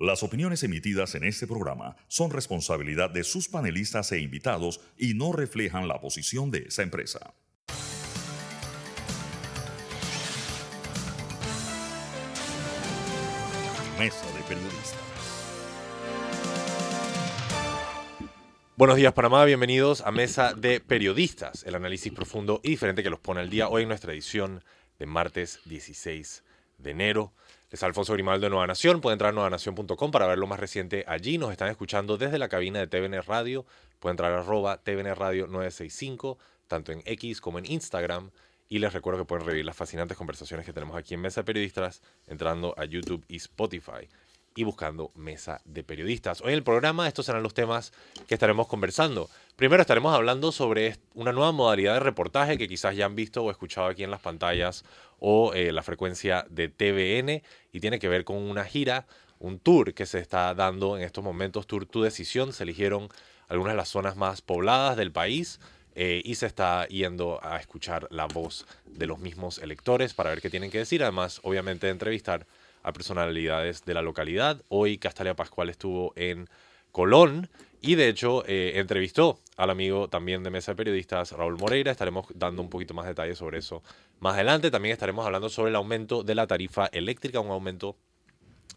Las opiniones emitidas en este programa son responsabilidad de sus panelistas e invitados y no reflejan la posición de esa empresa. Mesa de Periodistas. Buenos días Panamá, bienvenidos a Mesa de Periodistas, el análisis profundo y diferente que los pone al día hoy en nuestra edición de martes 16 de enero. Es Alfonso Grimaldo de Nueva Nación. Pueden entrar a nuevanación.com para ver lo más reciente allí. Nos están escuchando desde la cabina de TVN Radio. Pueden entrar a arroba TVN Radio 965, tanto en X como en Instagram. Y les recuerdo que pueden revivir las fascinantes conversaciones que tenemos aquí en Mesa de Periodistas entrando a YouTube y Spotify y buscando Mesa de Periodistas. Hoy en el programa estos serán los temas que estaremos conversando. Primero estaremos hablando sobre una nueva modalidad de reportaje que quizás ya han visto o escuchado aquí en las pantallas o eh, la frecuencia de TVN y tiene que ver con una gira, un tour que se está dando en estos momentos, Tour Tu Decisión. Se eligieron algunas de las zonas más pobladas del país. Eh, y se está yendo a escuchar la voz de los mismos electores para ver qué tienen que decir. Además, obviamente, entrevistar a personalidades de la localidad. Hoy Castalia Pascual estuvo en Colón y de hecho eh, entrevistó al amigo también de Mesa de Periodistas, Raúl Moreira. Estaremos dando un poquito más detalles sobre eso más adelante. También estaremos hablando sobre el aumento de la tarifa eléctrica, un aumento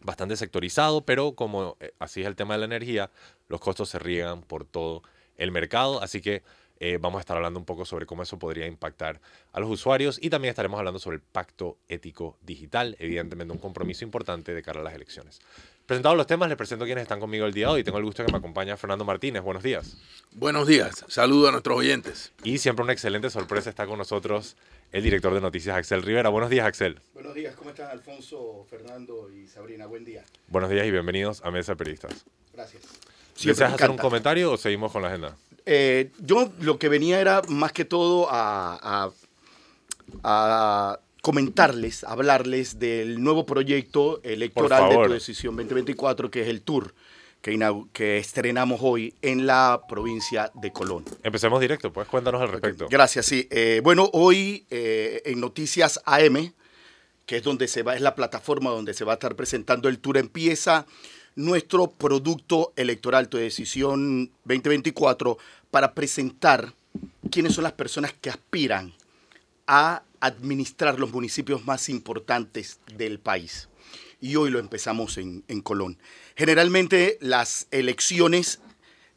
bastante sectorizado, pero como eh, así es el tema de la energía, los costos se riegan por todo el mercado. Así que eh, vamos a estar hablando un poco sobre cómo eso podría impactar a los usuarios y también estaremos hablando sobre el pacto ético digital, evidentemente un compromiso importante de cara a las elecciones. Presentados los temas, les presento a quienes están conmigo el día de hoy. Tengo el gusto de que me acompaña Fernando Martínez. Buenos días. Buenos días. Saludo a nuestros oyentes. Y siempre una excelente sorpresa está con nosotros el director de noticias, Axel Rivera. Buenos días, Axel. Buenos días. ¿Cómo estás, Alfonso, Fernando y Sabrina? Buen día. Buenos días y bienvenidos a Mesa de Periodistas. Gracias. ¿Deseas hacer un comentario o seguimos con la agenda? Eh, yo lo que venía era más que todo a, a, comentarles, hablarles del nuevo proyecto electoral de tu decisión 2024, que es el Tour. Que, que, estrenamos hoy en la provincia de Colón. Empecemos directo, pues cuéntanos al respecto. Gracias, sí. Eh, bueno, hoy eh, en Noticias AM, que es donde se va, es la plataforma donde se va a estar presentando el tour, empieza nuestro producto electoral, tu decisión 2024, para presentar quiénes son las personas que aspiran a administrar los municipios más importantes del país. Y hoy lo empezamos en, Colón. Generalmente las elecciones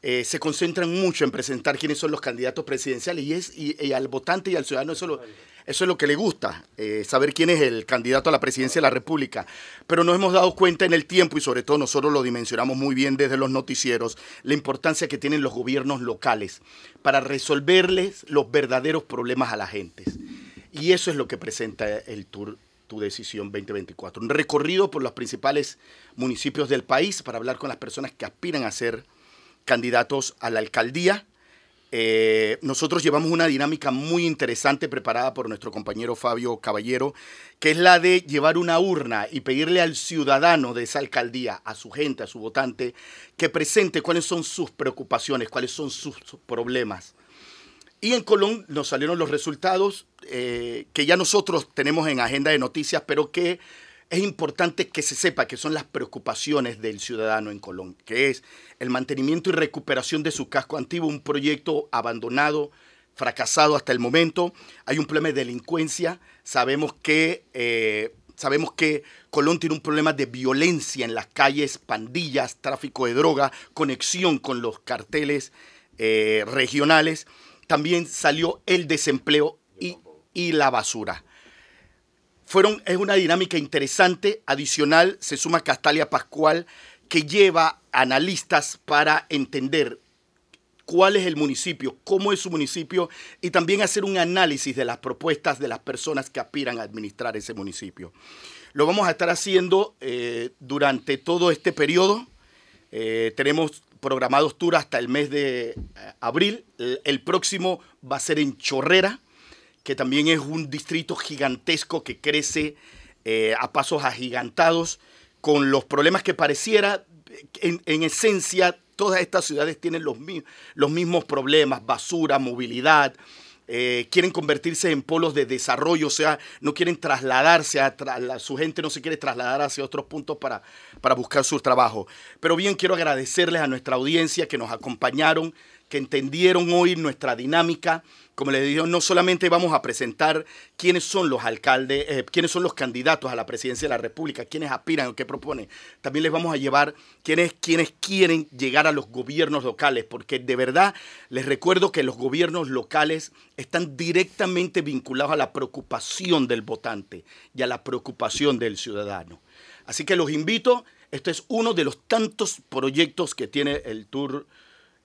eh, se concentran mucho en presentar quiénes son los candidatos presidenciales y, es, y, al votante y al ciudadano eso eso es lo que le gusta, eh, saber quién es el candidato a la presidencia de la República. Pero nos hemos dado cuenta en el tiempo, y sobre todo nosotros lo dimensionamos muy bien desde los noticieros, la importancia que tienen los gobiernos locales para resolverles los verdaderos problemas a la gente. Y eso es lo que presenta el Tour Tu Decisión 2024. Un recorrido por los principales municipios del país para hablar con las personas que aspiran a ser candidatos a la alcaldía eh, nosotros llevamos una dinámica muy interesante preparada por nuestro compañero Fabio Caballero, que es la de llevar una urna y pedirle al ciudadano de esa alcaldía, a su gente, a su votante, que presente cuáles son sus preocupaciones, cuáles son sus problemas. Y en Colón nos salieron los resultados eh, que ya nosotros tenemos en agenda de noticias, pero que es importante que se sepa que son las preocupaciones del ciudadano en Colón, que es el mantenimiento y recuperación de su casco antiguo, un proyecto abandonado, fracasado hasta el momento. Hay un problema de delincuencia. Sabemos que, eh, sabemos que Colón tiene un problema de violencia en las calles, pandillas, tráfico de droga, conexión con los carteles eh, regionales. También salió el desempleo y, y la basura. Fueron, es una dinámica interesante, adicional, se suma Castalia Pascual, que lleva analistas para entender cuál es el municipio, cómo es su municipio y también hacer un análisis de las propuestas de las personas que aspiran a administrar ese municipio. Lo vamos a estar haciendo eh, durante todo este periodo. Eh, tenemos programados tours hasta el mes de eh, abril. el próximo va a ser en Chorrera que también es un distrito gigantesco que crece eh, a pasos agigantados, con los problemas que pareciera, en, esencia, todas estas ciudades tienen los, los mismos problemas, basura, movilidad, eh, quieren convertirse en polos de desarrollo, o sea, no quieren trasladarse, a su gente no se quiere trasladar hacia otros puntos para, para buscar su trabajo. Pero bien, quiero agradecerles a nuestra audiencia que nos acompañaron, que entendieron hoy nuestra dinámica como les digo, no solamente vamos a presentar quiénes son los alcaldes, eh, quiénes son los candidatos a la presidencia de la República, quiénes aspiran o qué proponen. También les vamos a llevar quiénes, quiénes quieren llegar a los gobiernos locales, porque de verdad les recuerdo que los gobiernos locales están directamente vinculados a la preocupación del votante y a la preocupación del ciudadano. Así que los invito, este es uno de los tantos proyectos que tiene el Tour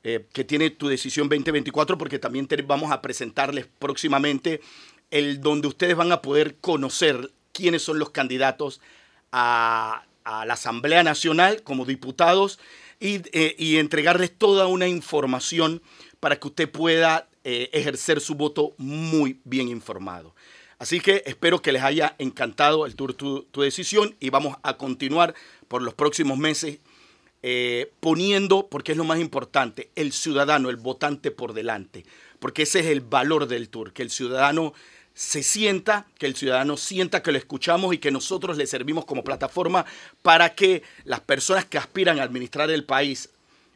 eh, que tiene tu decisión 2024, porque también vamos a presentarles próximamente el donde ustedes van a poder conocer quiénes son los candidatos a, la Asamblea Nacional como diputados eh, y, entregarles toda una información para que usted pueda eh, ejercer su voto muy bien informado. Así que espero que les haya encantado el tour tu decisión y vamos a continuar por los próximos meses eh, poniendo, porque es lo más importante, el ciudadano, el votante por delante, porque ese es el valor del tour, que el ciudadano se sienta, que el ciudadano sienta que lo escuchamos y que nosotros le servimos como plataforma para que las personas que aspiran a administrar el país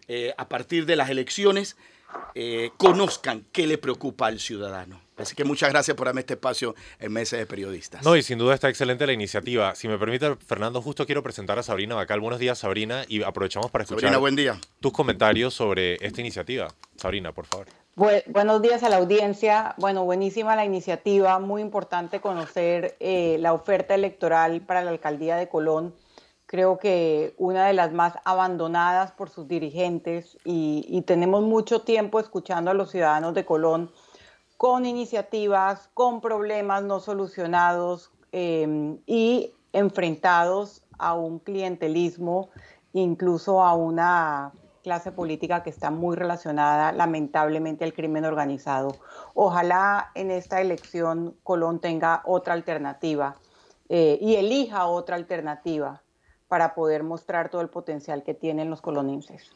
eh, a partir de las elecciones eh, conozcan qué le preocupa al ciudadano. Así que muchas gracias por darme este espacio en Meses de Periodistas. No, y sin duda está excelente la iniciativa. Si me permite, Fernando, justo quiero presentar a Sabrina Bacal. Buenos días, Sabrina, y aprovechamos para escuchar Sabrina, buen día. tus comentarios sobre esta iniciativa. Sabrina, por favor. buenos días a la audiencia. Bueno, buenísima la iniciativa. Muy importante conocer eh, la oferta electoral para la alcaldía de Colón. Creo que una de las más abandonadas por sus dirigentes y, y tenemos mucho tiempo escuchando a los ciudadanos de Colón con iniciativas, con problemas no solucionados em, y enfrentados a un clientelismo, incluso a una clase política que está muy relacionada lamentablemente al crimen organizado. Ojalá en esta elección Colón tenga otra alternativa eh, y elija otra alternativa para poder mostrar todo el potencial que tienen los colonenses.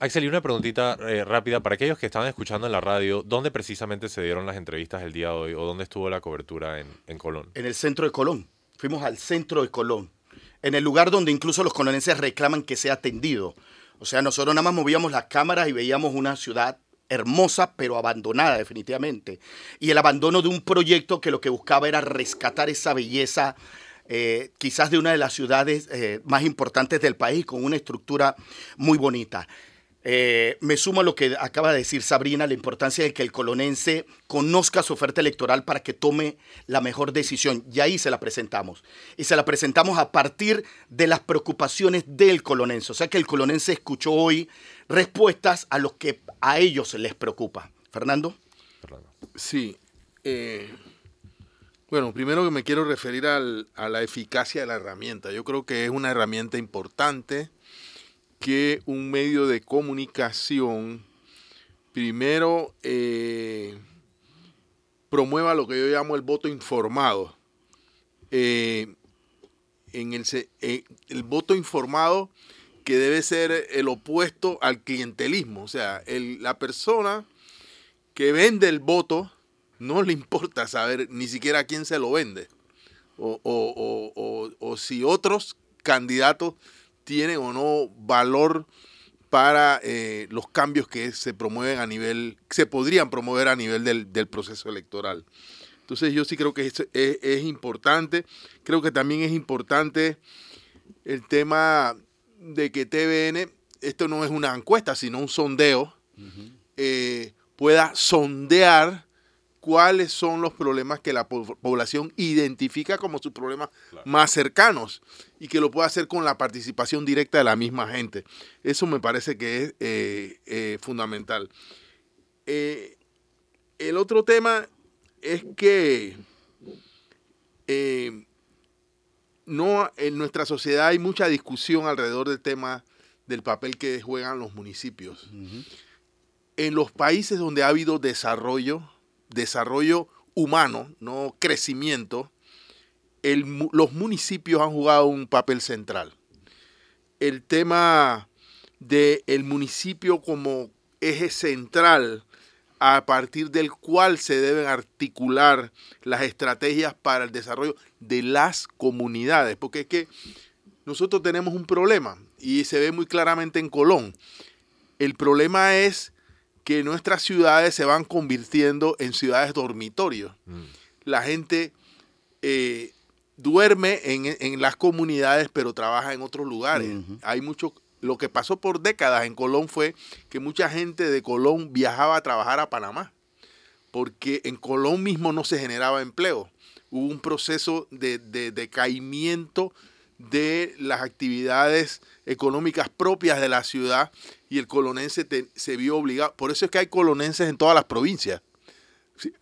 Axel, y una preguntita eh, rápida para aquellos que estaban escuchando en la radio, ¿dónde precisamente se dieron las entrevistas el día de hoy o dónde estuvo la cobertura en, Colón? En el centro de Colón. Fuimos al centro de Colón, en el lugar donde incluso los colonenses reclaman que sea atendido. O sea, nosotros nada más movíamos las cámaras y veíamos una ciudad hermosa, pero abandonada definitivamente. Y el abandono de un proyecto que lo que buscaba era rescatar esa belleza, eh, quizás de una de las ciudades eh, más importantes del país, con una estructura muy bonita. Eh, me sumo a lo que acaba de decir Sabrina, la importancia de que el colonense conozca su oferta electoral para que tome la mejor decisión. Y ahí se la presentamos. Y se la presentamos a partir de las preocupaciones del colonense. O sea que el colonense escuchó hoy respuestas a lo que a ellos les preocupa. Fernando. Sí. Eh, bueno, primero que me quiero referir a la eficacia de la herramienta. Yo creo que es una herramienta importante que un medio de comunicación primero eh, promueva lo que yo llamo el voto informado. Eh, en el, eh, el, voto informado que debe ser el opuesto al clientelismo. O sea, la persona que vende el voto no le importa saber ni siquiera a quién se lo vende. O, o si otros candidatos tienen o no valor para eh, los cambios que se promueven a nivel, se podrían promover a nivel del, proceso electoral. Entonces yo sí creo que es, es, importante. Creo que también es importante el tema de que TVN, esto no es una encuesta, sino un sondeo, eh, pueda sondear cuáles son los problemas que la población identifica como sus problemas más cercanos y que lo pueda hacer con la participación directa de la misma gente. Eso me parece que es eh, eh, fundamental. Eh, el otro tema es que no, en nuestra sociedad hay mucha discusión alrededor del tema del papel que juegan los municipios. En los países donde ha habido desarrollo, desarrollo humano, no crecimiento, los municipios han jugado un papel central. El tema del municipio como eje central a partir del cual se deben articular las estrategias para el desarrollo de las comunidades, porque es que nosotros tenemos un problema y se ve muy claramente en Colón. El problema es que nuestras ciudades se van convirtiendo en ciudades dormitorios. Mm. La gente eh, duerme en, las comunidades, pero trabaja en otros lugares. Hay mucho. Lo que pasó por décadas en Colón fue que mucha gente de Colón viajaba a trabajar a Panamá, porque en Colón mismo no se generaba empleo. Hubo un proceso de, de decaimiento de las actividades económicas propias de la ciudad y el colonense se vio obligado. Por eso es que hay colonenses en todas las provincias.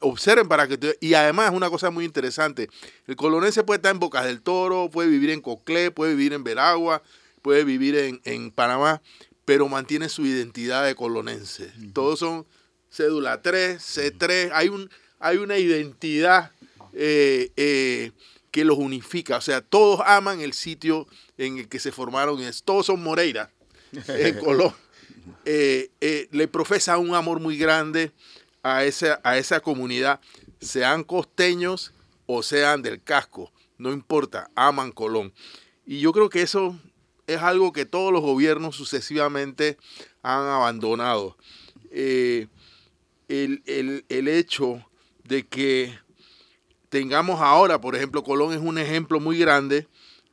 Observen para que... y además una cosa muy interesante, el colonense puede estar en Bocas del Toro, puede vivir en Coclé, puede vivir en Veragua, puede vivir en, en Panamá, pero mantiene su identidad de colonense. Todos son cédula 3, C3, hay, un, hay una identidad eh, eh, que los unifica. O sea, todos aman el sitio en el que se formaron. Todos son Moreira, en Colón. Eh, eh, le profesa un amor muy grande a esa, a esa comunidad, sean costeños o sean del casco, no importa, aman Colón. Y yo creo que eso es algo que todos los gobiernos sucesivamente han abandonado. Eh, el, el hecho de que tengamos ahora, por ejemplo, Colón es un ejemplo muy grande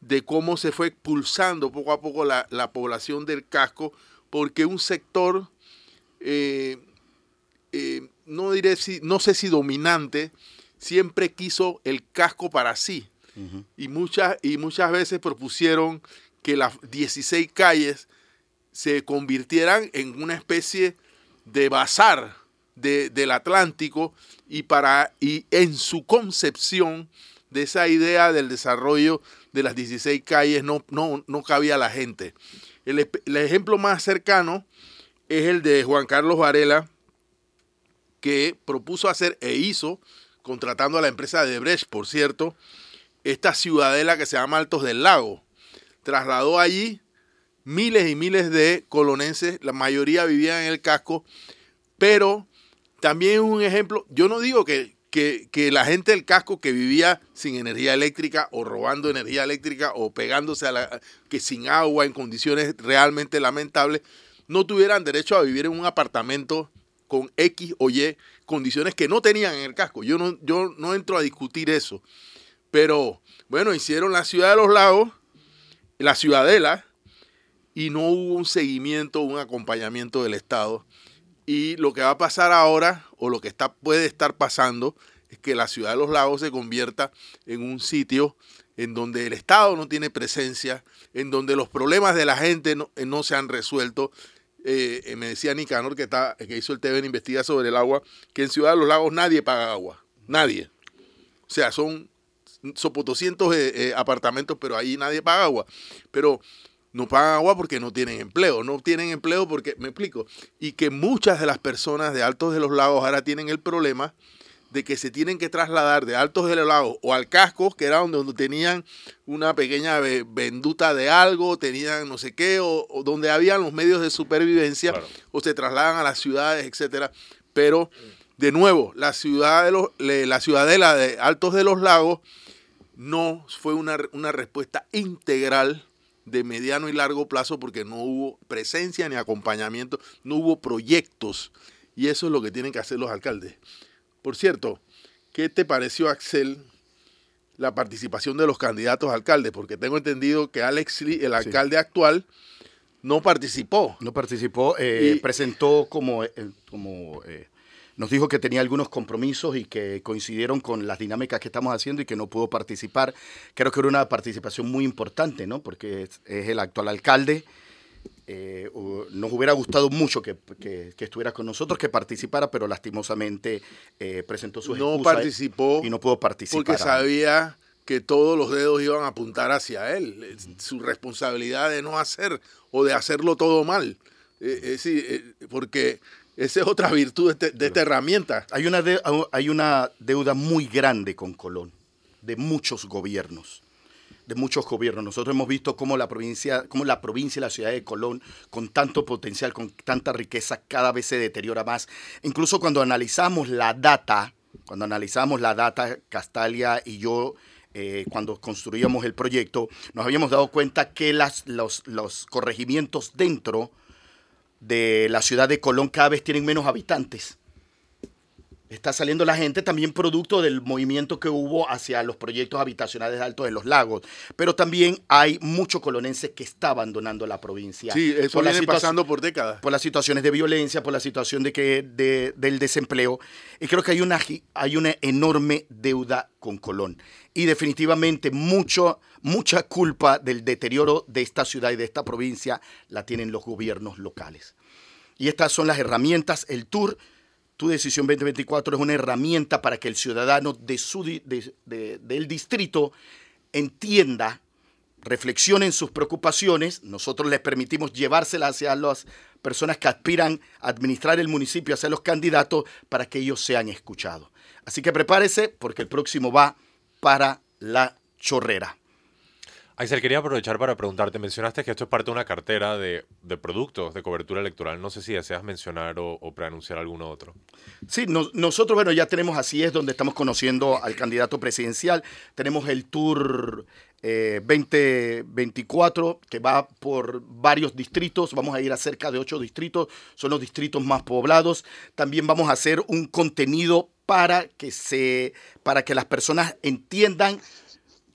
de cómo se fue expulsando poco a poco la, población del casco, porque un sector, eh, eh, no diré si, no sé si dominante, siempre quiso el casco para sí. y, muchas, y muchas veces propusieron que las 16 calles se convirtieran en una especie de bazar del Atlántico y, para, y en su concepción de esa idea del desarrollo de las 16 calles no, no, no cabía la gente. El, ejemplo más cercano es el de Juan Carlos Varela, que propuso hacer e hizo, contratando a la empresa de Brecht, por cierto, esta ciudadela que se llama Altos del Lago. Trasladó allí miles y miles de colonenses, la mayoría vivían en el casco, pero también es un ejemplo, yo no digo que, que, la gente del casco que vivía sin energía eléctrica o robando energía eléctrica o pegándose a la, que sin agua en condiciones realmente lamentables, no tuvieran derecho a vivir en un apartamento con X o Y condiciones que no tenían en el casco. Yo no, yo no entro a discutir eso. Pero bueno, hicieron la ciudad de los lagos, la ciudadela, y no hubo un seguimiento, un acompañamiento del Estado y lo que va a pasar ahora, o lo que está, puede estar pasando, es que la ciudad de los lagos se convierta en un sitio en donde el Estado no tiene presencia, en donde los problemas de la gente no, eh, se han resuelto. Eh, eh, me decía Nicanor, que, está, que hizo el TV Investiga sobre el agua, que en Ciudad de los Lagos nadie paga agua. Nadie. O sea, son, son 200 apartamentos, pero ahí nadie paga agua. Pero no pagan agua porque no tienen empleo, no tienen empleo porque, me explico, y que muchas de las personas de Altos de los Lagos ahora tienen el problema de que se tienen que trasladar de Altos de los Lagos o al casco, que era donde, tenían una pequeña venduta de algo, tenían no sé qué, o, donde habían los medios de supervivencia, o se trasladan a las ciudades, etcétera. Pero, de nuevo, la ciudad de los, la ciudadela de Altos de los Lagos no fue una, una respuesta integral de mediano y largo plazo porque no hubo presencia ni acompañamiento, no hubo proyectos. Y eso es lo que tienen que hacer los alcaldes. Por cierto, ¿qué te pareció, Axel, la participación de los candidatos a alcaldes? Porque tengo entendido que Alex Lee, el alcalde actual, no participó. No participó, eh, presentó como, eh, como eh, nos dijo que tenía algunos compromisos y que coincidieron con las dinámicas que estamos haciendo y que no pudo participar. Creo que era una participación muy importante, ¿no? Porque es, el actual alcalde. Eh, nos hubiera gustado mucho que, estuviera con nosotros, que participara, pero lastimosamente eh, presentó su No participó. Y no pudo participar. Porque sabía que todos los dedos iban a apuntar hacia él. Su responsabilidad de no hacer o de hacerlo todo mal. Eh, sí, porque esa es otra virtud de, este, esta herramienta. Hay una, hay una deuda muy grande con Colón, de muchos gobiernos. de muchos gobiernos. Nosotros hemos visto cómo la provincia, cómo la provincia y la ciudad de Colón, con tanto potencial, con tanta riqueza, cada vez se deteriora más. Incluso cuando analizamos la data, cuando analizamos la data, Castalia y yo, eh, cuando construíamos el proyecto, nos habíamos dado cuenta que las, los, los corregimientos dentro de la ciudad de Colón cada vez tienen menos habitantes está saliendo la gente también producto del movimiento que hubo hacia los proyectos habitacionales altos en los lagos. Pero también hay mucho colonense que está abandonando la provincia. Sí, eso viene pasando por décadas. Por las situaciones de violencia, por la situación de que, del desempleo. Y creo que hay una, hay una enorme deuda con Colón. Y definitivamente mucho, mucha culpa del deterioro de esta ciudad y de esta provincia la tienen los gobiernos locales. Y estas son las herramientas, el tour tu decisión 2024 es una herramienta para que el ciudadano de su, del distrito entienda, reflexione en sus preocupaciones. Nosotros les permitimos llevárselas hacia las personas que aspiran a administrar el municipio, hacia los candidatos, para que ellos sean escuchados. Así que prepárese porque el próximo va para la chorrera. Axel, quería aprovechar para preguntarte, mencionaste que esto es parte de una cartera de, productos de cobertura electoral. No sé si deseas mencionar o, o preanunciar alguno otro. Sí, nosotros, bueno, ya tenemos así es donde estamos conociendo al candidato presidencial. Tenemos el Tour 2024 eh, que va por varios distritos. Vamos a ir a cerca de ocho distritos. Son los distritos más poblados. También vamos a hacer un contenido para que, se, para que las personas entiendan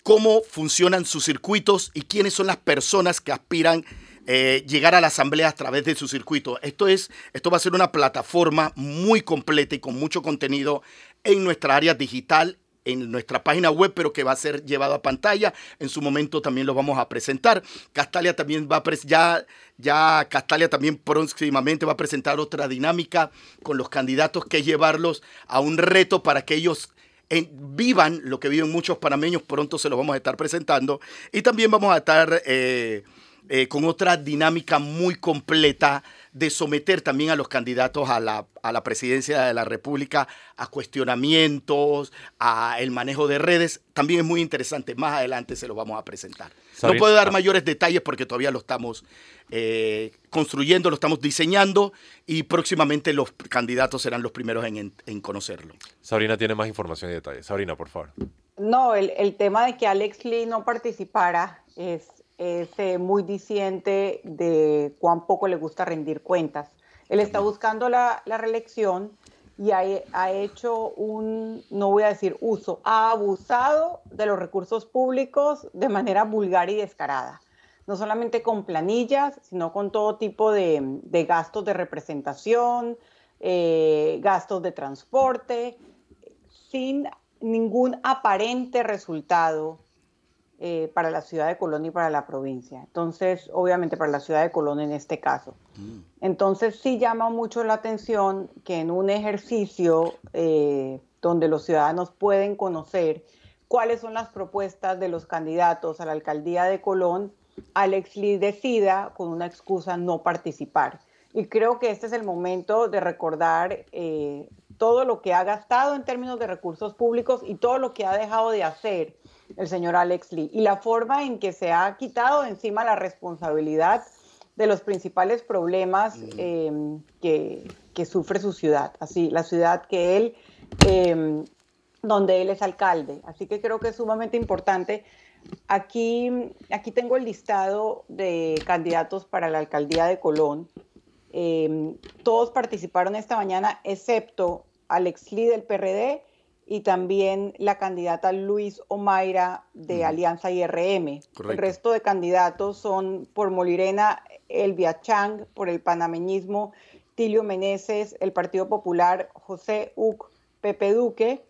cómo funcionan sus circuitos y quiénes son las personas que aspiran eh, llegar a la asamblea a través de su circuito. Esto, es, esto va a ser una plataforma muy completa y con mucho contenido en nuestra área digital en nuestra página web, pero que va a ser llevado a pantalla. En su momento también lo vamos a presentar. Castalia también va a ya ya Castalia también próximamente va a presentar otra dinámica con los candidatos que llevarlos a un reto para que ellos vivan lo que viven muchos panameños, pronto se los vamos a estar presentando. Y también vamos a estar eh, eh, con otra dinámica muy completa de someter también a los candidatos a la, a la presidencia de la República a cuestionamientos, a el manejo de redes. También es muy interesante. Más adelante se lo vamos a presentar. No puedo dar mayores detalles porque todavía lo estamos eh, construyendo, lo estamos diseñando y próximamente los candidatos serán los primeros en, en, conocerlo. Sabrina tiene más información y detalles. Sabrina, por favor. No, el, el tema de que Alex Lee no participara es, es eh, muy diciente de cuán poco le gusta rendir cuentas. Él está buscando la, la reelección y ha, ha, hecho un, no voy a decir uso, ha abusado de los recursos públicos de manera vulgar y descarada no solamente con planillas, sino con todo tipo de, gastos de representación, eh, gastos de transporte, sin ningún aparente resultado eh, para la ciudad de Colón y para la provincia. Entonces, obviamente para la ciudad de Colón en este caso. Mm. Entonces, sí llama mucho la atención que en un ejercicio eh, donde los ciudadanos pueden conocer cuáles son las propuestas de los candidatos a la alcaldía de Colón, Alex Lee decida con una excusa no participar. Y creo que este es el momento de recordar eh, todo lo que ha gastado en términos de recursos públicos y todo lo que ha dejado de hacer el señor Alex Lee y la forma en que se ha quitado encima la responsabilidad de los principales problemas eh, que, sufre su ciudad, así la ciudad que él, eh, donde él es alcalde. Así que creo que es sumamente importante Aquí, aquí tengo el listado de candidatos para la alcaldía de Colón. Em, todos participaron esta mañana, excepto Alex Lee del PRD y también la candidata Luis Omaira de Alianza IRM. El resto de candidatos son por Molirena, Elvia Chang, por el panameñismo, Tilio Meneses, el Partido Popular, José Uc, Pepe Duque,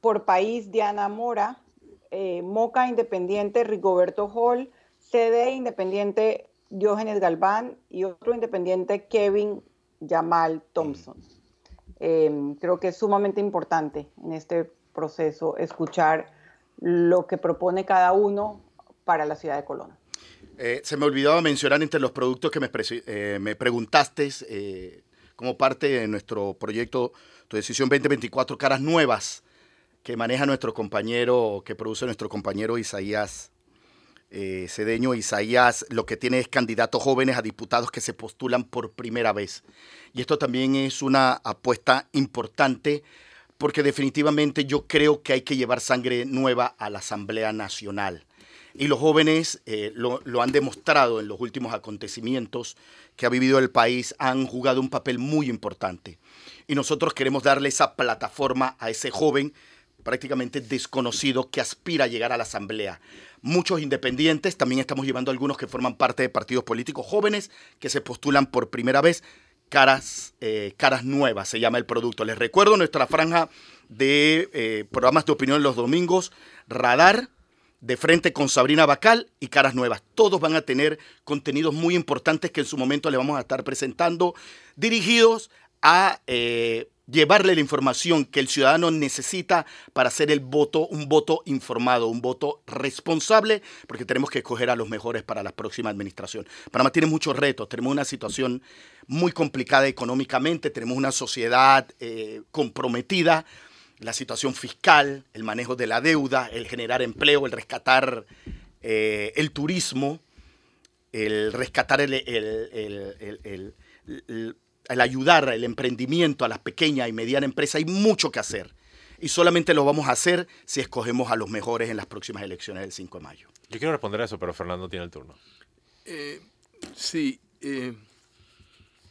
por País, Diana Mora, eh, Moca Independiente Rigoberto Hall, CD Independiente Diógenes Galván y otro independiente Kevin Jamal Thompson. Em, creo que es sumamente importante en este proceso escuchar lo que propone cada uno para la ciudad de Colón. Eh, se me olvidaba mencionar entre los productos que me, eh, me preguntaste como parte de nuestro proyecto Tu Decisión 2024, caras nuevas que maneja nuestro compañero, que produce nuestro compañero Isaías eh, Cedeño Isaías lo que tiene es candidatos jóvenes a diputados que se postulan por primera vez. Y esto también es una apuesta importante porque definitivamente yo creo que hay que llevar sangre nueva a la Asamblea Nacional. Y los jóvenes eh, lo, lo, han demostrado en los últimos acontecimientos que ha vivido el país, han jugado un papel muy importante. Y nosotros queremos darle esa plataforma a ese joven prácticamente desconocido que aspira a llegar a la Asamblea. Muchos independientes, también estamos llevando algunos que forman parte de partidos políticos jóvenes que se postulan por primera vez. Caras, eh, caras nuevas se llama el producto. Les recuerdo nuestra franja de eh, programas de opinión los domingos, Radar, de frente con Sabrina Bacal y Caras Nuevas. Todos van a tener contenidos muy importantes que en su momento le vamos a estar presentando, dirigidos a eh, llevarle la información que el ciudadano necesita para hacer el voto, un voto informado, un voto responsable, porque tenemos que escoger a los mejores para la próxima administración. Panamá tiene muchos retos, tenemos una situación muy complicada económicamente, tenemos una sociedad eh, comprometida, la situación fiscal, el manejo de la deuda, el generar empleo, el rescatar eh, el turismo, el rescatar el, ayudar al emprendimiento, a las pequeñas y medianas empresas. Hay mucho que hacer. Y solamente lo vamos a hacer si escogemos a los mejores en las próximas elecciones del 5 de mayo. Yo quiero responder a eso, pero Fernando tiene el turno. Eh, sí, eh,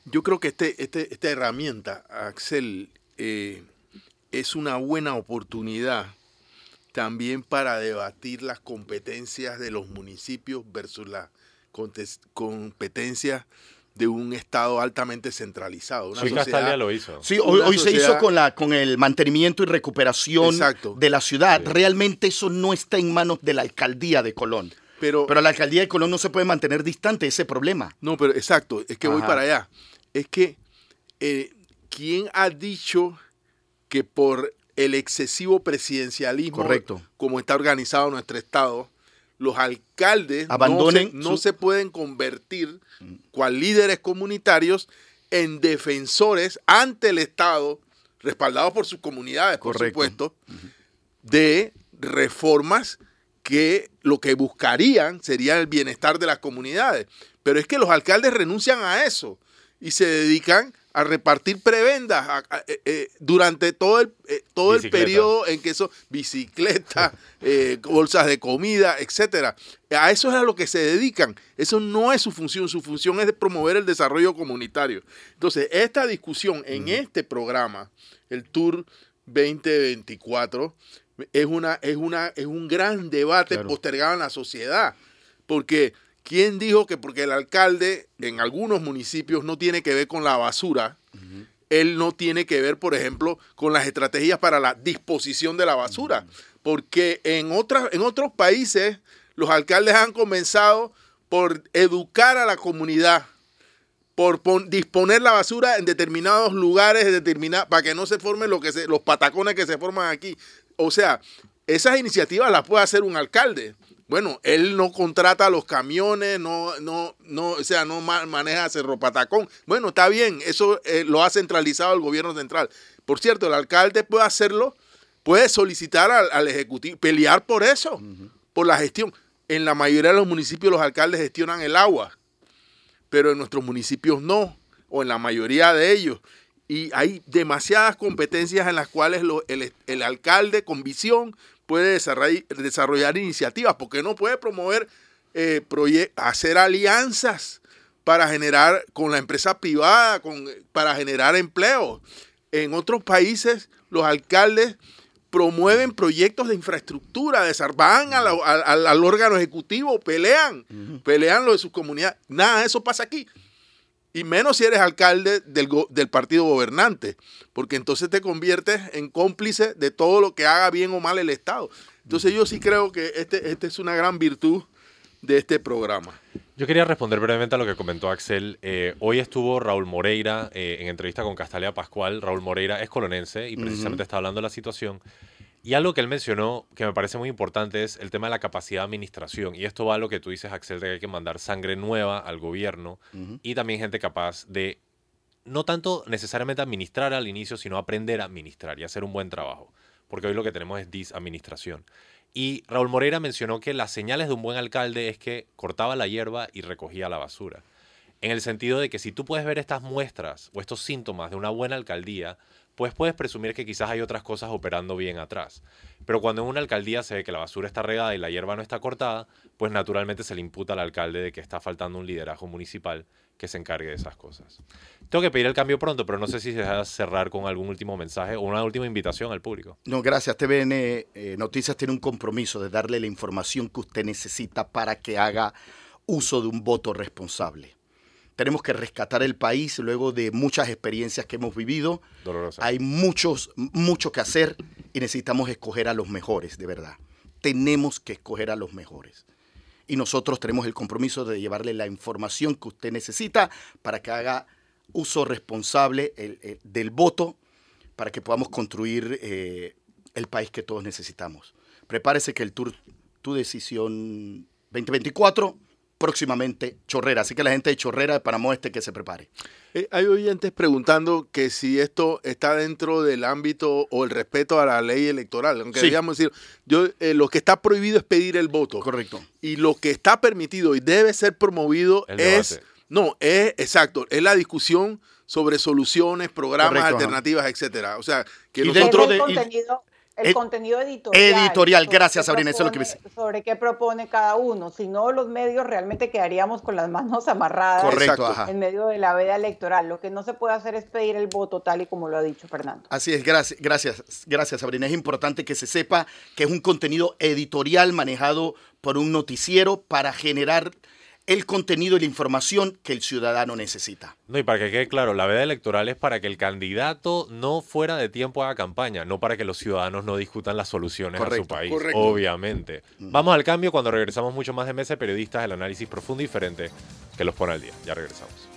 yo creo que este, este, esta herramienta, Axel, eh, es una buena oportunidad también para debatir las competencias de los municipios versus las competencias de un Estado altamente centralizado. Una sí, sociedad, lo hizo. Sí, hoy, se hizo con, la, con el mantenimiento y recuperación de la ciudad. Realmente eso no está en manos de la alcaldía de Colón. Pero, pero la alcaldía de Colón no se puede mantener distante de ese problema. No, pero exacto, es que voy para allá. Es que, eh, ¿quién ha dicho que por el excesivo presidencialismo, Correcto. como está organizado nuestro Estado, los alcaldes Abandonen no, se, pueden convertir, cual líderes comunitarios, en defensores ante el Estado, respaldados por sus comunidades, por supuesto, de reformas que lo que buscarían sería el bienestar de las comunidades. Pero es que los alcaldes renuncian a eso y se dedican a repartir prebendas eh, eh, durante todo el, eh, todo el periodo en que eso, bicicletas, bolsas de comida, etcétera. A eso es a lo que se dedican. Eso no es su función. Su función es de promover el desarrollo comunitario. Entonces, esta discusión en este programa, el Tour 2024, es, una, es, una, es un gran debate postergado en la sociedad. Porque ¿Quién dijo que porque el alcalde en algunos municipios no tiene que ver con la basura, él no tiene que ver, por ejemplo, con las estrategias para la disposición de la basura? Porque en, otras, en otros países los alcaldes han comenzado por educar a la comunidad, por disponer la basura en determinados lugares, para que no se formen lo que los patacones que se forman aquí. O sea, esas iniciativas las puede hacer un alcalde bueno, él no contrata los camiones, no, no, no, o sea, no maneja Cerro Patacón. Bueno, está bien, eso eh, lo ha centralizado el gobierno central. Por cierto, el alcalde puede hacerlo, puede solicitar al, ejecutivo, pelear por eso, por la gestión. En la mayoría de los municipios los alcaldes gestionan el agua, pero en nuestros municipios no, o en la mayoría de ellos. Y hay demasiadas competencias en las cuales el, el alcalde con visión puede desarrollar, iniciativas, porque no puede promover, eh, hacer alianzas para generar con la empresa privada, con, para generar empleo. En otros países, los alcaldes promueven proyectos de infraestructura, van al, órgano ejecutivo, pelean, pelean lo de sus comunidades. Nada de eso pasa aquí. Y menos si eres alcalde del, del, partido gobernante, porque entonces te conviertes en cómplice de todo lo que haga bien o mal el Estado. Entonces yo sí creo que este, este es una gran virtud de este programa. Yo quería responder brevemente a lo que comentó Axel. Eh, hoy estuvo Raúl Moreira eh, en entrevista con Castalia Pascual. Raúl Moreira es colonense y precisamente está hablando de la situación. Y algo que él mencionó que me parece muy importante es el tema de la capacidad de administración. Y esto va a lo que tú dices, Axel, de que hay que mandar sangre nueva al gobierno y también gente capaz de no tanto necesariamente administrar al inicio, sino aprender a administrar y hacer un buen trabajo. porque hoy lo que tenemos es disadministración. Y Raúl Moreira mencionó que las señales de un buen alcalde es que cortaba la hierba y recogía la basura. En el sentido de que si tú puedes ver estas muestras o estos síntomas de una buena alcaldía, pues puedes presumir que quizás hay otras cosas operando bien atrás. Pero cuando en una alcaldía se ve que la basura está regada y la hierba no está cortada, pues naturalmente se le imputa al alcalde de que está faltando un liderazgo municipal que se encargue de esas cosas. Tengo que pedir el cambio pronto, pero no sé si se va a cerrar con algún último mensaje o una última invitación al público. No, gracias. TVN eh, Noticias tiene un compromiso de darle la información que usted necesita para que haga uso de un voto responsable. Tenemos que rescatar el país luego de muchas experiencias que hemos vivido. Dolorosa. Hay muchos, mucho que hacer y necesitamos escoger a los mejores, de verdad. Tenemos que escoger a los mejores. Y nosotros tenemos el compromiso de llevarle la información que usted necesita para que haga uso responsable el- el- del voto, para que podamos construir eh, el país que todos necesitamos. Prepárese que el Tour Tu Decisión 2024 próximamente Chorrera. Así que la gente de Chorrera de Panamá Este que se prepare. Eh, hay oyentes preguntando que si esto está dentro del ámbito o el respeto a la ley electoral. Aunque Sí. digamos decir, yo, eh, lo que está prohibido es pedir el voto. Correcto. Y lo que está permitido y debe ser promovido El es. debate. No, es exacto, es la discusión sobre soluciones, programas, Correcto, ajá. alternativas, etcétera. O sea, que Y nosotros. dentro de- y- el, el- contenido editorial. editorial, gracias, Sabrina, eso es lo que propone- Sobre qué propone cada uno. Si no, los medios realmente quedaríamos con las manos amarradas Correcto, Exacto. ajá. en medio de la veda electoral. Lo que no se puede hacer es pedir el voto tal y como lo ha dicho Fernando. Así es, gracias, gracias, gracias Sabrina. Es importante que se sepa que es un contenido editorial manejado por un noticiero para generar el contenido y la información que el ciudadano necesita. No, y para que quede claro, la veda electoral es para que el candidato no fuera de tiempo haga campaña, no para que los ciudadanos no discutan las soluciones a su Correcto, país, correcto. obviamente. Vamos al cambio cuando regresamos mucho más de Mesa de Periodistas, el análisis profundo y diferente que los pone al día. Ya regresamos.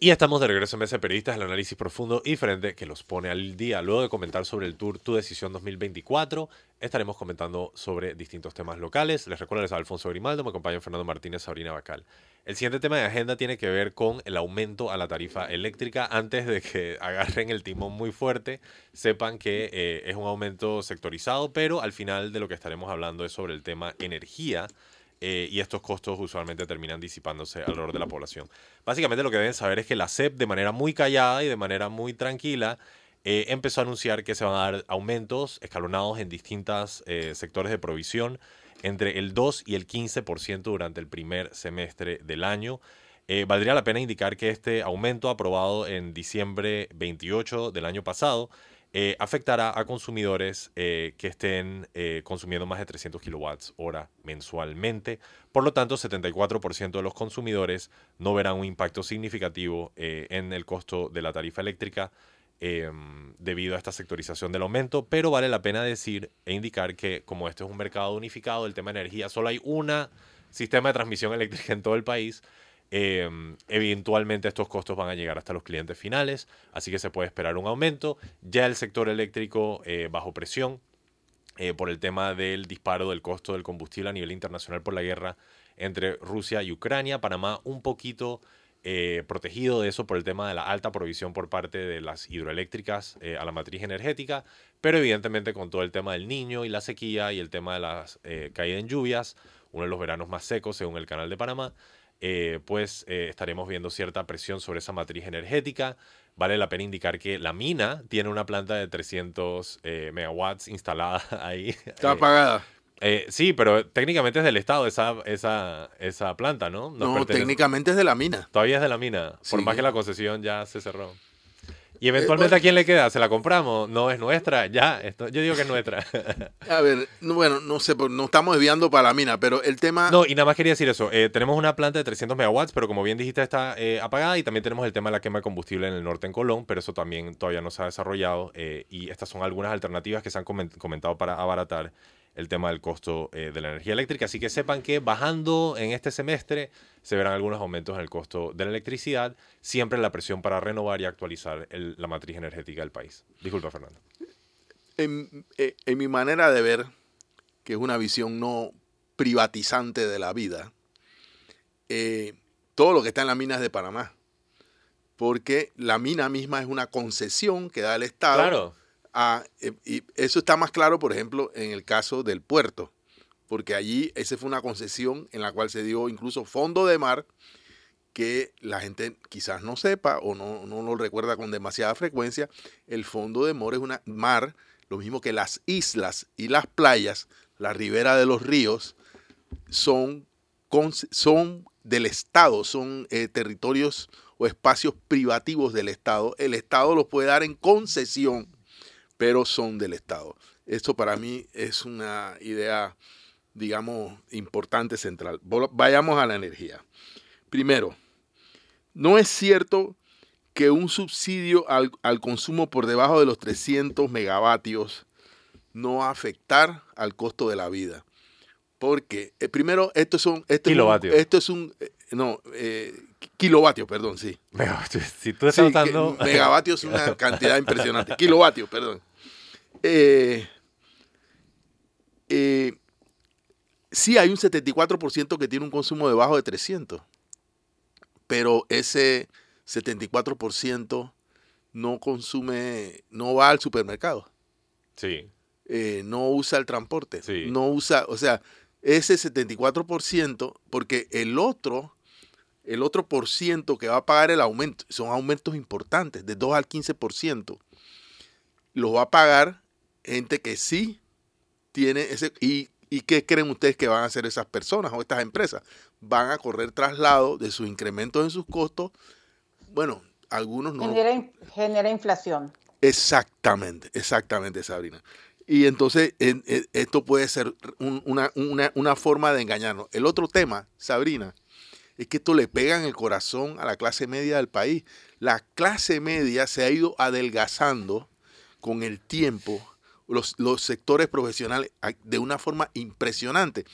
Y estamos de regreso en Mesa Periodistas, el análisis profundo y diferente que los pone al día. Luego de comentar sobre el Tour Tu Decisión 2024, estaremos comentando sobre distintos temas locales. Les recuerdo, les Alfonso Grimaldo, me acompaña Fernando Martínez, Sabrina Bacal. El siguiente tema de agenda tiene que ver con el aumento a la tarifa eléctrica. Antes de que agarren el timón muy fuerte, sepan que eh, es un aumento sectorizado, pero al final de lo que estaremos hablando es sobre el tema energía. Eh, y estos costos usualmente terminan disipándose alrededor de la población. Básicamente lo que deben saber es que la CEP de manera muy callada y de manera muy tranquila eh, empezó a anunciar que se van a dar aumentos escalonados en distintos sectores de provisión entre el 2 y el 15% durante el primer semestre del año. Eh, valdría la pena indicar que este aumento aprobado en diciembre 28 del año pasado eh, afectará a consumidores eh, que estén eh, consumiendo más de 300 kilowatts hora mensualmente. Por lo tanto, 74% de los consumidores no verán un impacto significativo en el costo de la tarifa eléctrica debido a esta sectorización del aumento, pero vale la pena decir e indicar que como este es un mercado unificado, el tema de energía, solo hay un sistema de transmisión eléctrica en todo el país, eh, eventualmente estos costos van a llegar hasta los clientes finales, así que se puede esperar un aumento. Ya el sector eléctrico eh, bajo presión eh, por el tema del disparo del costo del combustible a nivel internacional por la guerra entre Rusia y Ucrania. Panamá un poquito eh, protegido de eso por el tema de la alta provisión por parte de las hidroeléctricas a la matriz energética, pero evidentemente con todo el tema del niño y la sequía y el tema de las caídas en lluvias, uno de los veranos más secos según el canal de Panamá, eh, pues eh, estaremos viendo cierta presión sobre esa matriz energética. Vale la pena indicar que la mina tiene una planta de 300 eh, megawatts instalada ahí. Está apagada. sí, pero técnicamente es del Estado esa, esa, esa planta, ¿no? Nos No, pertenece- técnicamente es de la mina. Todavía es de la mina, por Sí. más que la concesión ya se cerró. Y eventualmente a quién le queda, se la compramos, no es nuestra, ya, esto, yo digo que es nuestra. A ver, no, bueno, no sé, no estamos desviando para la mina, pero el tema. No, y nada más quería decir eso. eh, tenemos una planta de 300 megawatts, pero como bien dijiste, está eh, apagada. Y también tenemos el tema de la quema de combustible en el norte en Colón, pero eso también todavía no se ha desarrollado. eh, y estas son algunas alternativas que se han comen- comentado para abaratar el tema del costo eh, de la energía eléctrica. Así que sepan que bajando en este semestre se verán algunos aumentos en el costo de la electricidad, siempre la presión para renovar y actualizar el- la matriz energética del país. Disculpa, Fernando. en, eh, en mi manera de ver, que es una visión no privatizante de la vida, eh, todo lo que está en las minas de Panamá. Porque la mina misma es una concesión que da el Estado Claro. Eh, y eso está más claro, por ejemplo, en el caso del puerto, porque allí esa fue una concesión en la cual se dio incluso fondo de mar que la gente quizás no sepa o no, no lo recuerda con demasiada frecuencia. El fondo de mar es una mar, lo mismo que las islas y las playas, la ribera de los ríos, son, son del Estado, son eh, territorios o espacios privativos del Estado. El Estado los puede dar en concesión, pero son del Estado. Esto para mí es una idea, digamos, importante, central. Vayamos a la energía. Primero, no es cierto que un subsidio al, consumo por debajo de los 300 megavatios no va a afectar al costo de la vida. Porque, eh, primero, esto es un... Esto kilovatios. esto es un... Eh, no, eh, kilovatios, perdón, sí. Si tú estás usando... Megavatios es una cantidad impresionante. kilovatios, perdón. Sí hay un 74% que tiene un consumo debajo de 300 pero ese 74% no consume, no va al supermercado. Sí. Eh, no usa el transporte. Sí. No usa, o sea, ese 74%, porque el otro, el otro por ciento que va a pagar el aumento, son aumentos importantes, de 2 al 15%, los va a pagar gente que sí tiene ese, y ¿Y qué creen ustedes que van a hacer esas personas o estas empresas? Van a correr traslado de sus incrementos en sus costos. Bueno, algunos no. Genera, inflación. Exactamente, exactamente, Sabrina. Y entonces esto puede ser una, una, forma de engañarnos. El otro tema, Sabrina, es que esto le pega en el corazón a la clase media del país. La clase media se ha ido adelgazando con el tiempo los, sectores profesionales de una forma impresionante.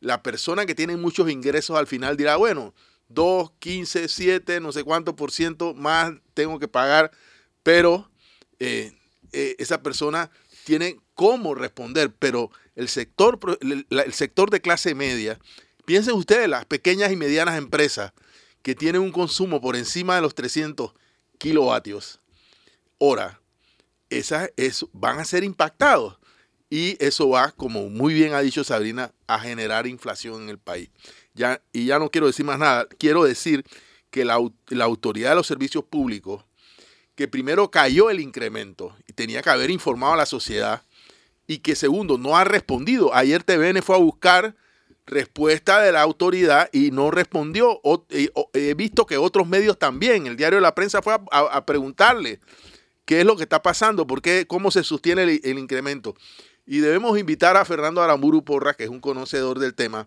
La persona que tiene muchos ingresos al final dirá, bueno, 2, 15, 7, no sé cuánto por ciento más tengo que pagar, pero eh, eh, esa persona tiene cómo responder, pero el sector, el sector de clase media, piensen ustedes, las pequeñas y medianas empresas que tienen un consumo por encima de los 300 kilovatios hora, esas van a ser impactados. Y eso va, como muy bien ha dicho Sabrina, a generar inflación en el país. Ya, y ya no quiero decir más nada, quiero decir que la, autoridad de los servicios públicos, que primero cayó el incremento y tenía que haber informado a la sociedad, y que segundo, no ha respondido. Ayer TVN fue a buscar respuesta de la autoridad y no respondió. he visto que otros medios también, el diario de la prensa fue a preguntarle qué es lo que está pasando, por qué, cómo se sostiene el, incremento. Y debemos invitar a Fernando Aramburu Porra, que es un conocedor del tema,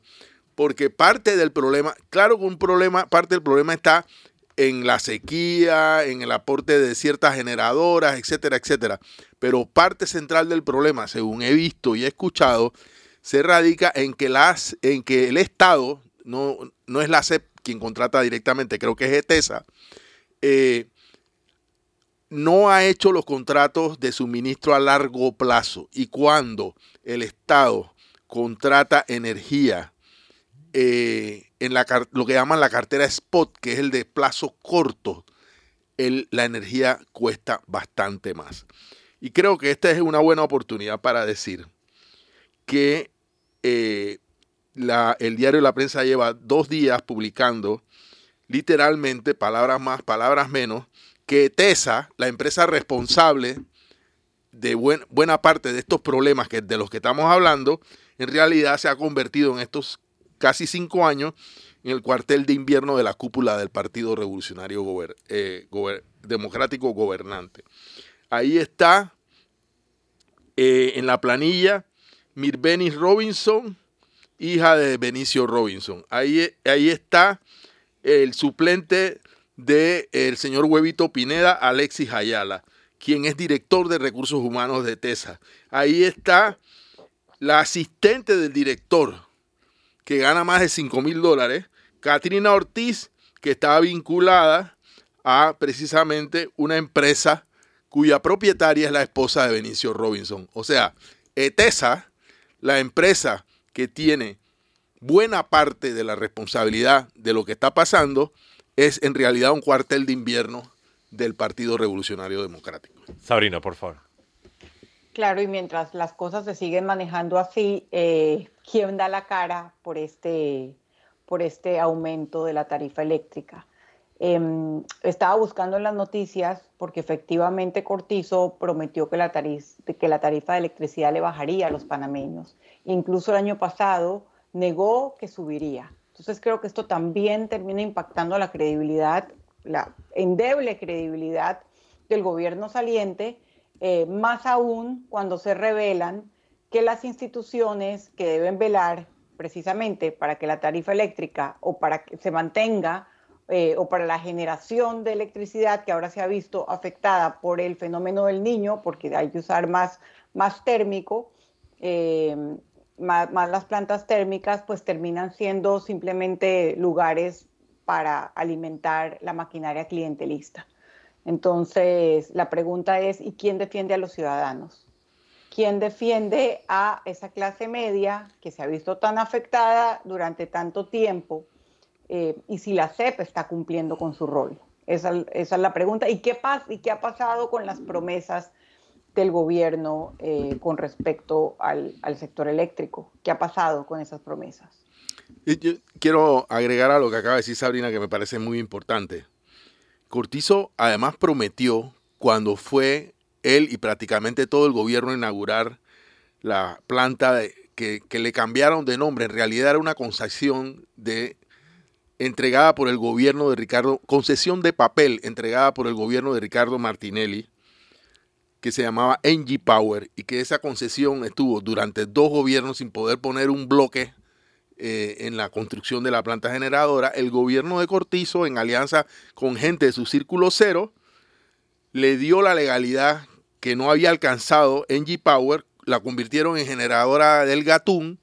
porque parte del problema, claro que un problema, parte del problema está en la sequía, en el aporte de ciertas generadoras, etcétera, etcétera. Pero parte central del problema, según he visto y he escuchado, se radica en que, las, en que el Estado, no, no es la CEP quien contrata directamente, creo que es ETESA, eh, no ha hecho los contratos de suministro a largo plazo y cuando el Estado contrata energía eh, en la, lo que llaman la cartera spot, que es el de plazo corto, la energía cuesta bastante más. Y creo que esta es una buena oportunidad para decir que eh, el diario La Prensa lleva dos días publicando literalmente, palabras más, palabras menos, que TESA, la empresa responsable de buena parte de estos problemas que, de los que estamos hablando, en realidad se ha convertido en estos casi cinco años en el cuartel de invierno de la cúpula del Partido Revolucionario eh, Democrático Gobernante. Ahí está eh, en la planilla Mirbenis Robinson, hija de Benicio Robinson. Ahí, ahí está el suplente del señor Huevito Pineda, Alexis Ayala, quien es director de recursos humanos de TESA. Ahí está la asistente del director, que gana más de 5 mil dólares, Katrina Ortiz, que estaba vinculada a precisamente una empresa cuya propietaria es la esposa de Benicio Robinson. O sea, ETESA, la empresa que tiene buena parte de la responsabilidad de lo que está pasando, es en realidad un cuartel de invierno del Partido Revolucionario Democrático. Sabrina, por favor. Claro, y mientras las cosas se siguen manejando así, eh, ¿quién da la cara por este, por este aumento de la tarifa eléctrica? Em, estaba buscando en las noticias porque efectivamente Cortizo prometió que la, que la tarifa de electricidad le bajaría a los panameños. Incluso el año pasado negó que subiría. Entonces creo que esto también termina impactando la credibilidad, la endeble credibilidad del gobierno saliente eh, más aún cuando se revelan que las instituciones que deben velar precisamente para que la tarifa eléctrica o para que se mantenga eh, o para la generación de electricidad que ahora se ha visto afectada por el fenómeno del niño, porque hay que usar más, más térmico, eh, más, más, las plantas térmicas, pues terminan siendo simplemente lugares para alimentar la maquinaria clientelista. Entonces, la pregunta es, ¿y quién defiende a los ciudadanos? ¿Quién defiende a esa clase media que se ha visto tan afectada durante tanto tiempo? Eh, y si la CEP está cumpliendo con su rol. Esa, es la pregunta. ¿Y qué, ¿Y qué ha pasado con las promesas del gobierno eh, con respecto al, sector eléctrico? ¿Qué ha pasado con esas promesas? Yo quiero agregar a lo que acaba de decir Sabrina que me parece muy importante. Cortizo además prometió cuando fue él y prácticamente todo el gobierno inaugurar la planta que, le cambiaron de nombre. En realidad era una concesión de entregada por el gobierno de Ricardo, concesión de papel entregada por el gobierno de Ricardo Martinelli, que se llamaba NG Power, y que esa concesión estuvo durante dos gobiernos sin poder poner un bloque eh, en la construcción de la planta generadora, el gobierno de Cortizo, en alianza con gente de su círculo cero, le dio la legalidad que no había alcanzado NG Power, la convirtieron en generadora del Gatún.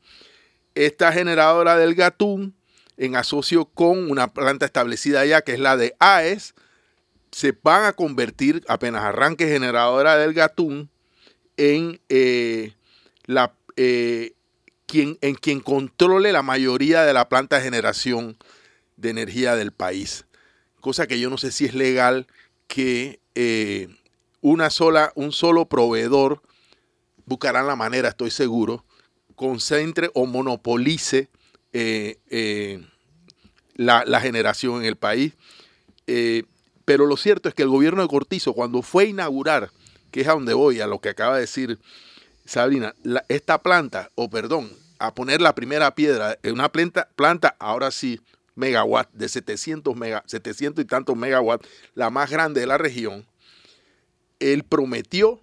Esta generadora del Gatún, en asocio con una planta establecida ya, que es la de AES, se van a convertir, apenas arranque generadora del Gatún, en eh, la, eh, en quien controle la mayoría de la planta de generación de energía del país. Cosa que yo no sé si es legal que eh, una sola, un solo proveedor, buscarán la manera, estoy seguro, concentre o monopolice la, la, generación en el país. Pero lo cierto es que el gobierno de Cortizo, cuando fue a inaugurar, que es a donde voy, a lo que acaba de decir Sabrina, esta planta, o perdón, a poner la primera piedra en una planta, planta ahora sí, megawatt, de 700, mega, 700 y tantos megawatts, la más grande de la región, él prometió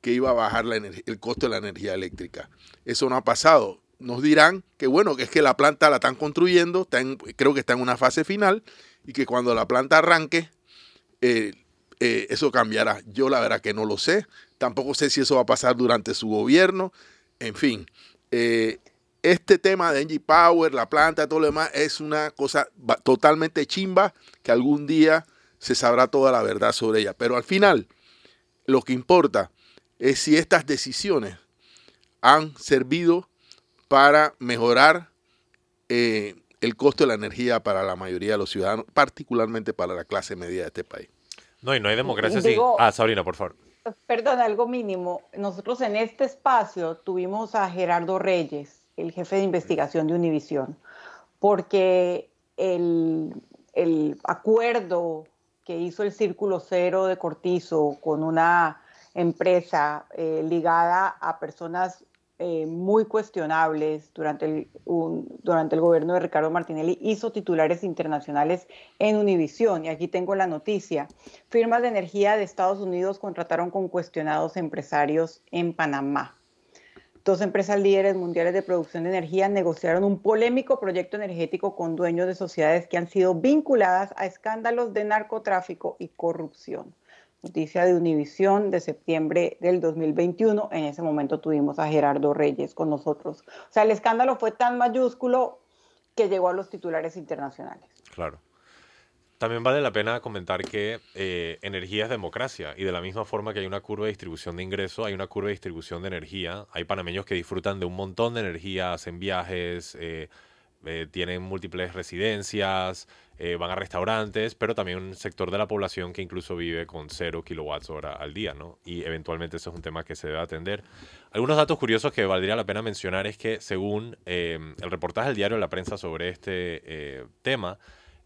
que iba a bajar la el costo de la energía eléctrica. Eso no ha pasado. Nos dirán que bueno, que es que la planta la están construyendo, creo que está en una fase final y que cuando la planta arranque, eh, eh, eso cambiará. Yo la verdad que no lo sé. Tampoco sé si eso va a pasar durante su gobierno. En fin, eh, este tema de Engie Power, la planta, todo lo demás, es una cosa totalmente chimba que algún día se sabrá toda la verdad sobre ella. Pero al final, lo que importa es si estas decisiones han servido para mejorar el costo de la energía para la mayoría de los ciudadanos, particularmente para la clase media de este país. No, y no hay democracia. Ah, Sabrina, por favor. Perdón, algo mínimo. Nosotros en este espacio tuvimos a Gerardo Reyes, el jefe de investigación de Univisión, porque el, acuerdo que hizo el Círculo Cero de Cortizo con una empresa eh, ligada a personas eh, muy cuestionables durante el, durante el gobierno de Ricardo Martinelli, hizo titulares internacionales en Univisión. Y aquí tengo la noticia. Firmas de energía de Estados Unidos contrataron con cuestionados empresarios en Panamá. Dos empresas líderes mundiales de producción de energía negociaron un polémico proyecto energético con dueños de sociedades que han sido vinculadas a escándalos de narcotráfico y corrupción noticia de Univisión de septiembre del 2021. En ese momento tuvimos a Gerardo Reyes con nosotros. O sea, el escándalo fue tan mayúsculo que llegó a los titulares internacionales. Claro. También vale la pena comentar que eh, energía es democracia y de la misma forma que hay una curva de distribución de ingresos, hay una curva de distribución de energía. Hay panameños que disfrutan de un montón de energía, hacen viajes, eh, eh, tienen múltiples residencias, eh, van a restaurantes, pero también un sector de la población que incluso vive con 0 kilowatts hora al día, ¿no? Y eventualmente eso es un tema que se debe atender. Algunos datos curiosos que valdría la pena mencionar es que según el reportaje del diario La Prensa sobre este tema,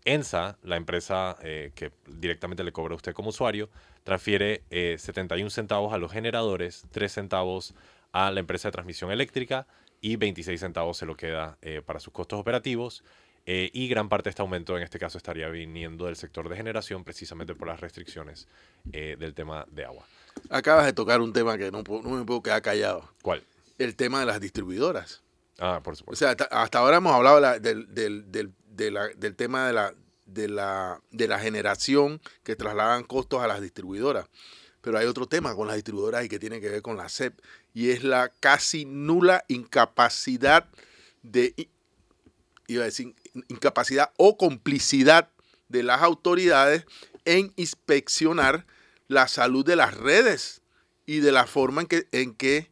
ENSA, la empresa que directamente le cobra a usted como usuario, transfiere 71 centavos a los generadores, 3 centavos a la empresa de transmisión eléctrica y 26 centavos se lo queda eh, para sus costos operativos. Eh, y gran parte de este aumento en este caso estaría viniendo del sector de generación precisamente por las restricciones eh, del tema de agua. Acabas de tocar un tema que no, no, me puedo quedar callado. ¿Cuál? El tema de las distribuidoras. Ah, por supuesto. O sea, hasta, ahora hemos hablado del, del, del, del, tema de la, de, la, de la generación que trasladan costos a las distribuidoras. Pero hay otro tema con las distribuidoras y que tiene que ver con la SEP y es la casi nula incapacidad de, iba a decir, incapacidad o complicidad de las autoridades en inspeccionar la salud de las redes y de la forma en que, en que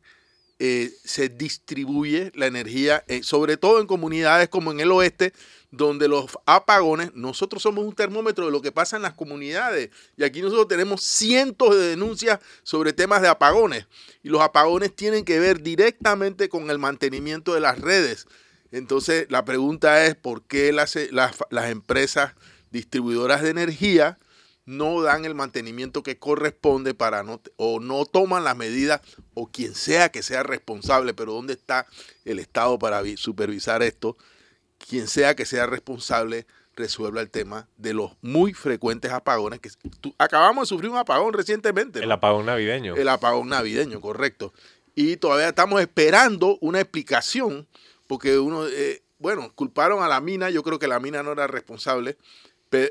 eh, se distribuye la energía, eh, sobre todo en comunidades como en el oeste, donde los apagones, nosotros somos un termómetro de lo que pasa en las comunidades. Y aquí nosotros tenemos cientos de denuncias sobre temas de apagones. Y los apagones tienen que ver directamente con el mantenimiento de las redes. Entonces, la pregunta es por qué las, las, las empresas distribuidoras de energía no dan el mantenimiento que corresponde para no o no toman las medidas o quien sea que sea responsable, pero ¿dónde está el Estado para supervisar esto? Quien sea que sea responsable resuelva el tema de los muy frecuentes apagones que acabamos de sufrir un apagón recientemente. El apagón navideño. El apagón navideño, correcto. Y todavía estamos esperando una explicación porque uno, eh, bueno, culparon a la mina, yo creo que la mina no era responsable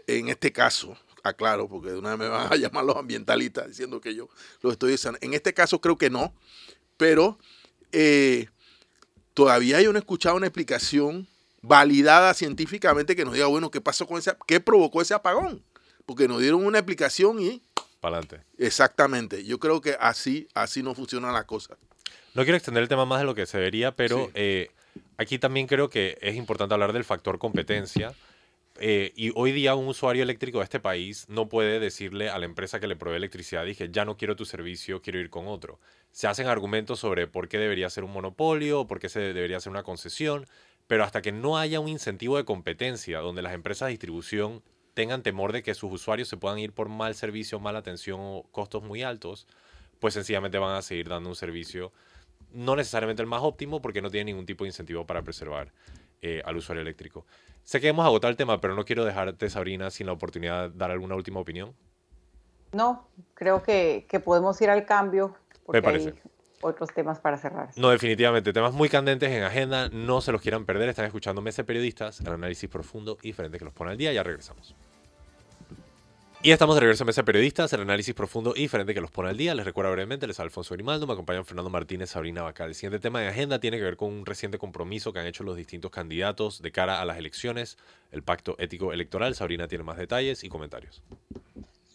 en este caso, aclaro, porque de una vez me van a llamar los ambientalistas diciendo que yo lo estoy diciendo. En este caso creo que no, pero eh, todavía yo no he escuchado una explicación validada científicamente que nos diga, bueno, ¿qué pasó con ese, qué provocó ese apagón? Porque nos dieron una explicación y... Para adelante. Exactamente. Yo creo que así, así no funcionan las cosas. No quiero extender el tema más de lo que se debería, pero eh, aquí también creo que es importante hablar del factor competencia. Eh, y hoy día un usuario eléctrico de este país no puede decirle a la empresa que le provee electricidad, dije, ya no quiero tu servicio, quiero ir con otro. Se hacen argumentos sobre por qué debería ser un monopolio, por qué se debería ser una concesión, pero hasta que no haya un incentivo de competencia donde las empresas de distribución tengan temor de que sus usuarios se puedan ir por mal servicio, mala atención o costos muy altos, pues sencillamente van a seguir dando un servicio no necesariamente el más óptimo porque no tiene ningún tipo de incentivo para preservar eh, al usuario eléctrico. Sé que hemos agotado el tema, pero no quiero dejarte, Sabrina, sin la oportunidad de dar alguna última opinión. No, creo que, podemos ir al cambio. Porque Me parece. Hay otros temas para cerrar. No, definitivamente. Temas muy candentes en agenda. No se los quieran perder. Están escuchando Mesa Periodistas, el análisis profundo y diferente que los pone al día. Ya regresamos. Y estamos de regreso a Mesa Periodistas, el análisis profundo y diferente que los pone al día. Les recuerdo brevemente, les Alfonso Grimaldo, me acompañan Fernando Martínez, Sabrina Bacal. El siguiente tema de agenda tiene que ver con un reciente compromiso que han hecho los distintos candidatos de cara a las elecciones, el pacto ético electoral. Sabrina tiene más detalles y comentarios.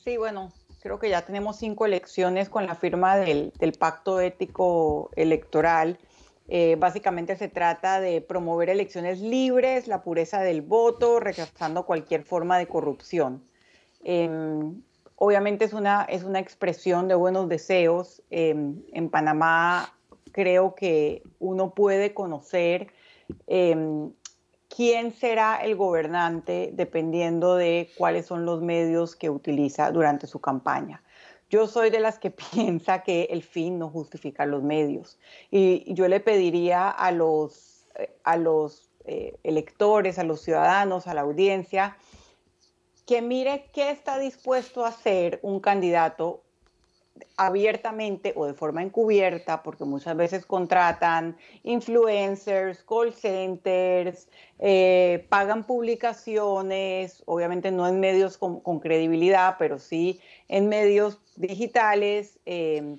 Sí, bueno, creo que ya tenemos cinco elecciones con la firma del, pacto ético electoral. Eh, básicamente se trata de promover elecciones libres, la pureza del voto, rechazando cualquier forma de corrupción. Em, obviamente es una, es una expresión de buenos deseos. Em, en Panamá creo que uno puede conocer em, quién será el gobernante dependiendo de cuáles son los medios que utiliza durante su campaña. Yo soy de las que piensa que el fin no justifica los medios. Y yo le pediría a los, eh, a los eh, electores, a los ciudadanos, a la audiencia, que mire qué está dispuesto a hacer un candidato abiertamente o de forma encubierta, porque muchas veces contratan influencers, call centers, eh, pagan publicaciones, obviamente no en medios con, credibilidad, pero sí en medios digitales, eh,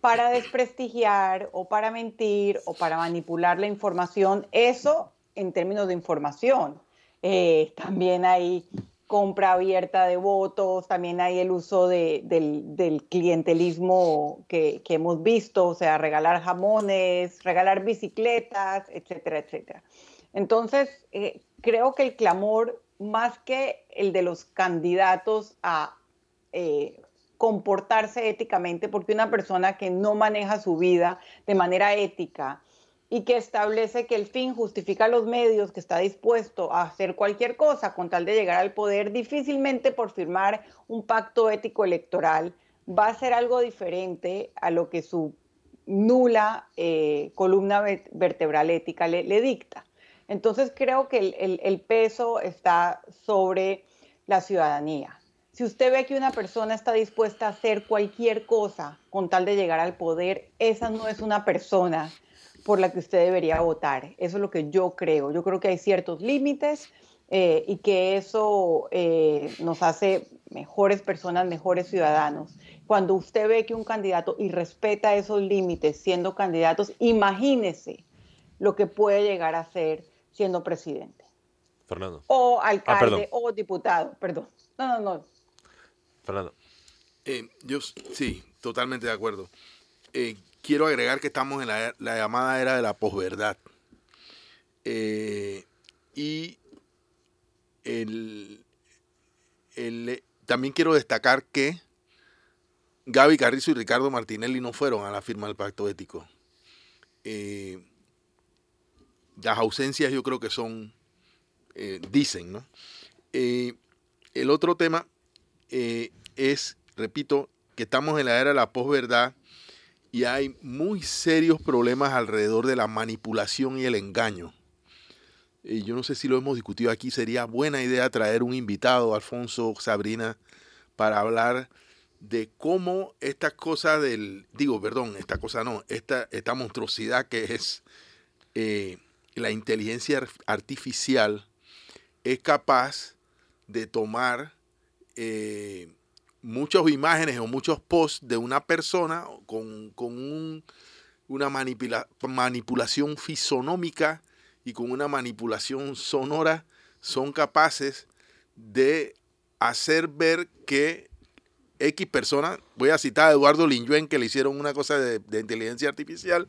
para desprestigiar o para mentir o para manipular la información. Eso en términos de información. Eh, también hay compra abierta de votos, también hay el uso del, clientelismo que, hemos visto, o sea, regalar jamones, regalar bicicletas, etcétera, etcétera. Entonces, eh, creo que el clamor, más que el de los candidatos a eh, comportarse éticamente, porque una persona que no maneja su vida de manera ética y que establece que el fin justifica los medios, que está dispuesto a hacer cualquier cosa con tal de llegar al poder, difícilmente por firmar un pacto ético electoral va a ser algo diferente a lo que su nula eh, columna vertebral ética le, dicta. Entonces creo que el peso está sobre la ciudadanía si usted ve que una persona está dispuesta a hacer cualquier cosa con tal de llegar al poder, esa no es una persona por la que usted debería votar. Eso es lo que yo creo. Yo creo que hay ciertos límites eh, y que eso eh, nos hace mejores personas, mejores ciudadanos. Cuando usted ve que un candidato y respeta esos límites siendo candidatos, imagínese lo que puede llegar a ser siendo presidente. Fernando. O ah, alcalde o diputado, perdón. No, no, no. Fernando. Eh, yo sí, totalmente de acuerdo. Eh, quiero agregar que estamos en la, llamada era de la posverdad. Eh, y el, también quiero destacar que Gaby Carrizo y Ricardo Martinelli no fueron a la firma del pacto ético. las ausencias yo creo que son, dicen, ¿no? el otro tema eh, es, repito, que estamos en la era de la posverdad y hay muy serios problemas alrededor de la manipulación y el engaño. Y yo no sé si lo hemos discutido aquí, sería buena idea traer un invitado, Alfonso, Sabrina, para hablar de cómo estas cosas del, digo, perdón, esta cosa no, esta, esta monstruosidad que es eh, la inteligencia artificial es capaz de tomar eh, muchas imágenes o muchos posts de una persona con, una manipulación fisonómica y con una manipulación sonora son capaces de hacer ver que X persona, voy a citar a Eduardo Linyuen, que le hicieron una cosa de, de inteligencia artificial,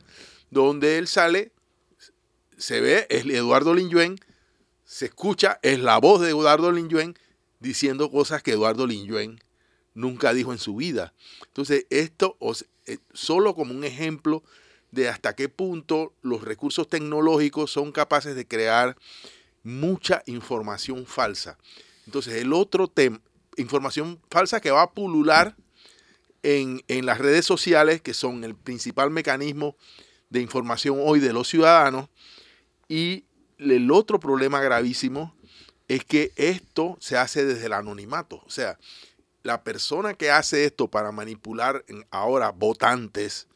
donde él sale, se ve, es Eduardo Linyuen, se escucha, es la voz de Eduardo Linyuen, diciendo cosas que Eduardo Linyuen nunca dijo en su vida. Entonces, esto eh, solo como un ejemplo de hasta qué punto los recursos tecnológicos son capaces de crear mucha información falsa. Entonces, el otro tema, información falsa que va a pulular en, en las redes sociales, que son el principal mecanismo de información hoy de los ciudadanos. Y el otro problema gravísimo es que esto se hace desde el anonimato. O sea, la persona que hace esto para manipular ahora votantes,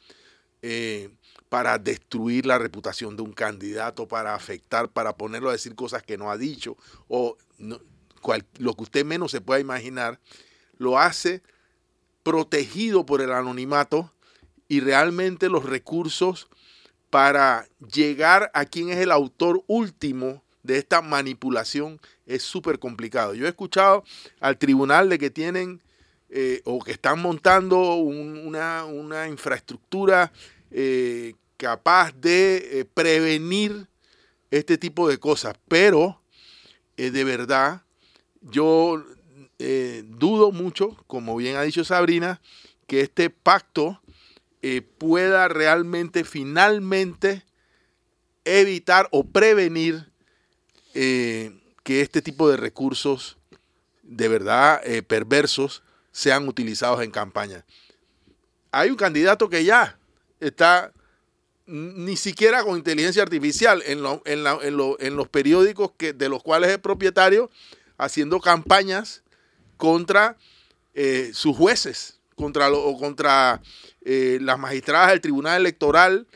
eh, para destruir la reputación de un candidato, para afectar, para ponerlo a decir cosas que no ha dicho, o lo que usted menos se pueda imaginar, lo hace protegido por el anonimato y realmente los recursos para llegar a quien es el autor último de esta manipulación es súper complicado. Yo he escuchado al tribunal de que tienen eh, o que están montando una, infraestructura eh, capaz de eh, prevenir este tipo de cosas, pero de verdad yo dudo mucho, como bien ha dicho Sabrina, que este pacto pueda realmente, finalmente, evitar o prevenir que este tipo de recursos de verdad eh, perversos sean utilizados en campaña. Hay un candidato que ya está ni siquiera con inteligencia artificial en, los periódicos que, de los cuales es propietario, haciendo campañas contra eh, sus jueces, contra eh, las magistradas del Tribunal Electoral,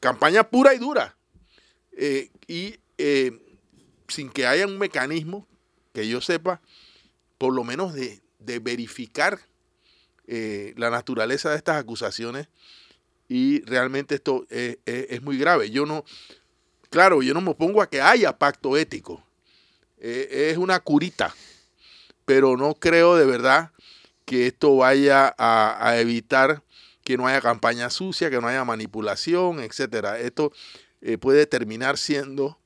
campaña pura y dura. y sin que haya un mecanismo que yo sepa, por lo menos de, verificar eh, la naturaleza de estas acusaciones y realmente esto es, muy grave. Yo no, claro, yo no me opongo a que haya pacto ético, eh, es una curita, pero no creo de verdad que esto vaya a, evitar que no haya campaña sucia, que no haya manipulación, etcétera. Esto eh, puede terminar siendo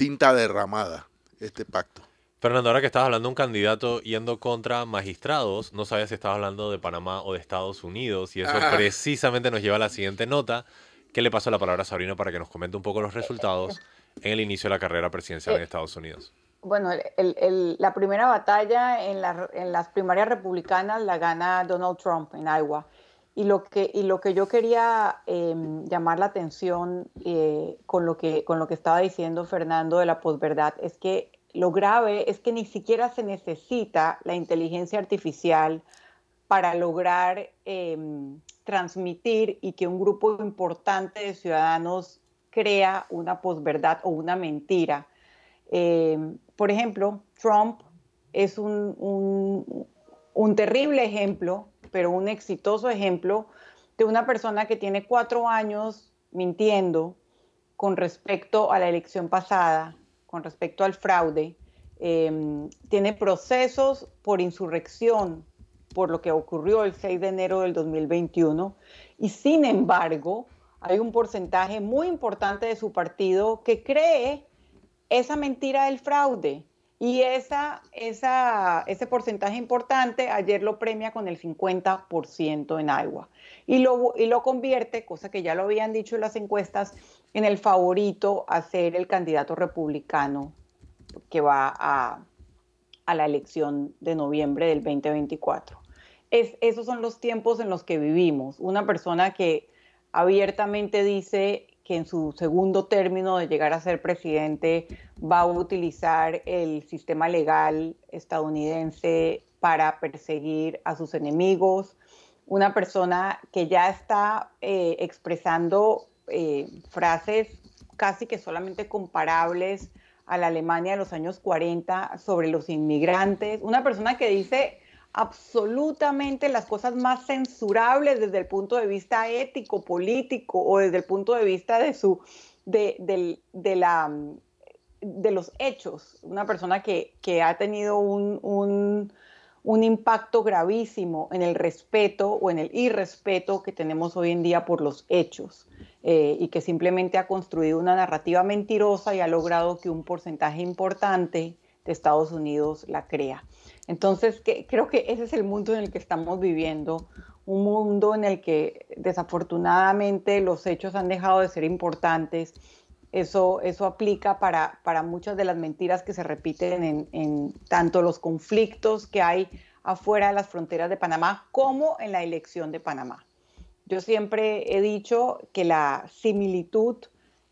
tinta derramada este pacto. Fernando, ahora que estabas hablando de un candidato yendo contra magistrados, no sabía si estabas hablando de Panamá o de Estados Unidos, y eso precisamente nos lleva a la siguiente nota. ¿Qué le pasó la palabra a Sabrina para que nos comente un poco los resultados en el inicio de la carrera presidencial en eh, Estados Unidos? Bueno, la primera batalla en, las primarias republicanas la gana Donald Trump en Iowa. Y lo que, y lo que yo quería em, llamar la atención eh, con, lo que, con lo que estaba diciendo Fernando de la posverdad es que lo grave es que ni siquiera se necesita la inteligencia artificial para lograr em, transmitir y que un grupo importante de ciudadanos crea una posverdad o una mentira. Em, por ejemplo, Trump es un, un terrible ejemplo, pero un exitoso ejemplo de una persona que tiene cuatro años mintiendo con respecto a la elección pasada, con respecto al fraude, em, tiene procesos por insurrección por lo que ocurrió el 6 de enero del 2021 y sin embargo hay un porcentaje muy importante de su partido que cree esa mentira del fraude y esa, ese porcentaje importante ayer lo premia con el 50% en Iowa y lo, y lo convierte, cosa que ya lo habían dicho en las encuestas, en el favorito a ser el candidato republicano que va a, la elección de noviembre del 2024. Es, esos son los tiempos en los que vivimos. Una persona que abiertamente dice que en su segundo término de llegar a ser presidente va a utilizar el sistema legal estadounidense para perseguir a sus enemigos. Una persona que ya está eh, expresando eh, frases casi que solamente comparables a la Alemania de los años 40 sobre los inmigrantes, una persona que dice absolutamente las cosas más censurables desde el punto de vista ético, político o desde el punto de vista de su de, la de los hechos, una persona que, ha tenido un, un impacto gravísimo en el respeto o en el irrespeto que tenemos hoy en día por los hechos eh, y que simplemente ha construido una narrativa mentirosa y ha logrado que un porcentaje importante de Estados Unidos la crea. Entonces, que, creo que ese es el mundo en el que estamos viviendo, un mundo en el que desafortunadamente los hechos han dejado de ser importantes eso, eso aplica para, para muchas de las mentiras que se repiten en, en tanto los conflictos que hay afuera de las fronteras de Panamá como en la elección de Panamá. Yo siempre he dicho que la similitud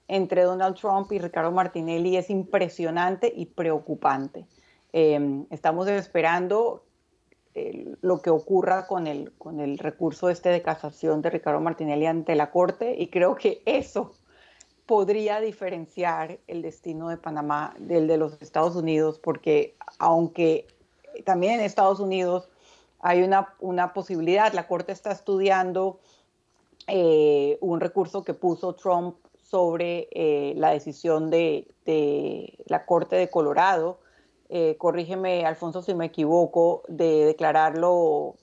entre Donald Trump y Ricardo Martinelli es impresionante y preocupante. Em, estamos esperando eh, lo que ocurra con el, con el recurso este de casación de Ricardo Martinelli ante la Corte y creo que eso podría diferenciar el destino de Panamá del de los Estados Unidos, porque aunque también en Estados Unidos hay una, posibilidad, la Corte está estudiando eh, un recurso que puso Trump sobre eh, la decisión de, la Corte de Colorado, eh, corrígeme Alfonso si me equivoco, de declararlo,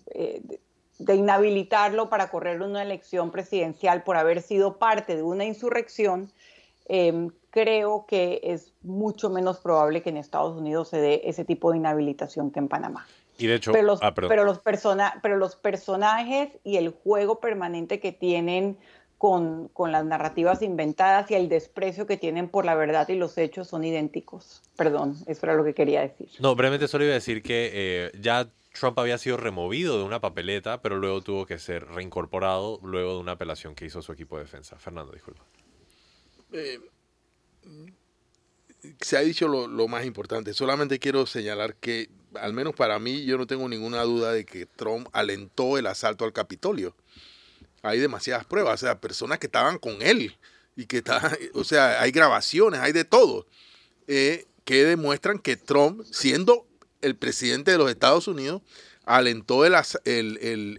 de inhabilitarlo para correr una elección presidencial por haber sido parte de una insurrección, em, creo que es mucho menos probable que en Estados Unidos se dé ese tipo de inhabilitación que en Panamá. Y de hecho, pero los, ah, pero los, pero los personajes y el juego permanente que tienen con, con, las narrativas inventadas y el desprecio que tienen por la verdad y los hechos son idénticos. Perdón, eso era lo que quería decir. No, brevemente solo iba a decir que eh, ya Trump había sido removido de una papeleta, pero luego tuvo que ser reincorporado luego de una apelación que hizo su equipo de defensa. Fernando, disculpa. Eh, se ha dicho lo, lo, más importante. Solamente quiero señalar que, al menos para mí, yo no tengo ninguna duda de que Trump alentó el asalto al Capitolio. Hay demasiadas pruebas, o sea, personas que estaban con él y que estaban, o sea, hay grabaciones, hay de todo, eh, que demuestran que Trump, siendo el presidente de los Estados Unidos alentó el,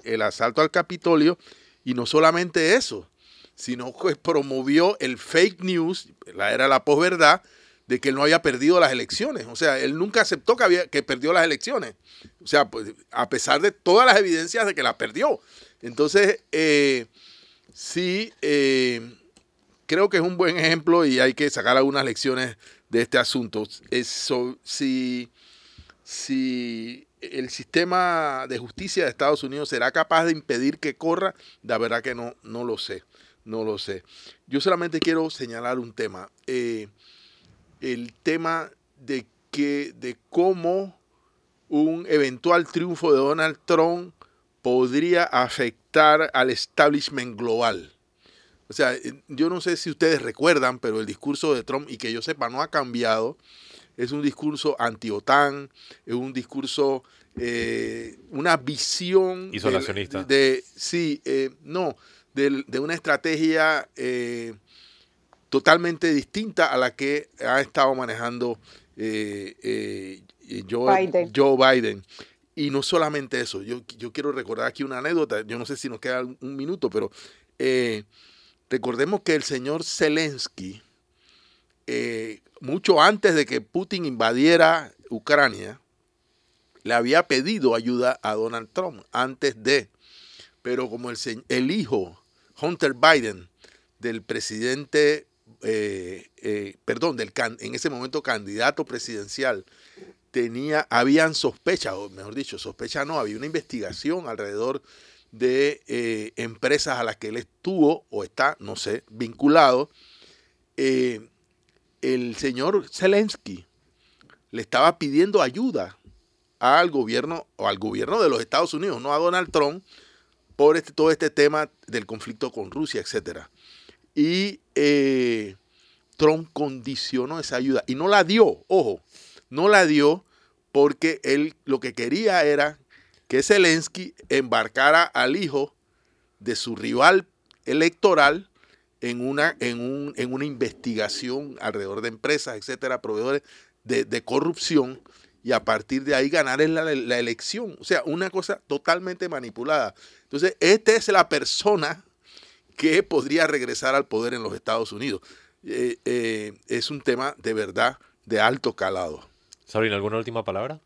el, asalto al Capitolio y no solamente eso, sino que promovió el fake news, la era la posverdad, de que él no había perdido las elecciones. O sea, él nunca aceptó que, había, que perdió las elecciones. O sea, pues, a pesar de todas las evidencias de que las perdió. Entonces, eh, sí, eh, creo que es un buen ejemplo y hay que sacar algunas lecciones de este asunto. Eso, si, si el sistema de justicia de Estados Unidos será capaz de impedir que corra, la verdad que no, no lo sé. No lo sé. Yo solamente quiero señalar un tema. Eh, el tema de que de cómo un eventual triunfo de Donald Trump podría afectar al establishment global. O sea, eh, yo no sé si ustedes recuerdan, pero el discurso de Trump, y que yo sepa, no ha cambiado. Es un discurso anti-OTAN, es un discurso, eh, una visión... Isolacionista. De, sí, eh, no, de, una estrategia totalmente distinta a la que ha estado manejando Joe, Biden. Joe Biden. Y no solamente eso, yo, yo, quiero recordar aquí una anécdota, yo no sé si nos queda un minuto, pero Recordemos que el señor Zelensky, eh, mucho antes de que Putin invadiera Ucrania, le había pedido ayuda a Donald Trump, antes de, pero como el, el hijo, Hunter Biden, del presidente, eh, eh, perdón, del en ese momento candidato presidencial, tenía, habían sospechas, o mejor dicho, sospecha no, había una investigación alrededor de eh, empresas a las que él estuvo o está, no sé, vinculado, eh, el señor Zelensky le estaba pidiendo ayuda al gobierno o al gobierno de los Estados Unidos, no a Donald Trump, por este, todo este tema del conflicto con Rusia, etc. Y eh, Trump condicionó esa ayuda y no la dio, ojo, no la dio porque él lo que quería era que Zelensky embarcara al hijo de su rival electoral en una, en un, en una investigación alrededor de empresas, etcétera, proveedores de, corrupción y a partir de ahí ganar la, la, elección. O sea, una cosa totalmente manipulada. Entonces, esta es la persona que podría regresar al poder en los Estados Unidos. Eh, eh, es un tema de verdad de alto calado. Sabrina, ¿alguna última palabra?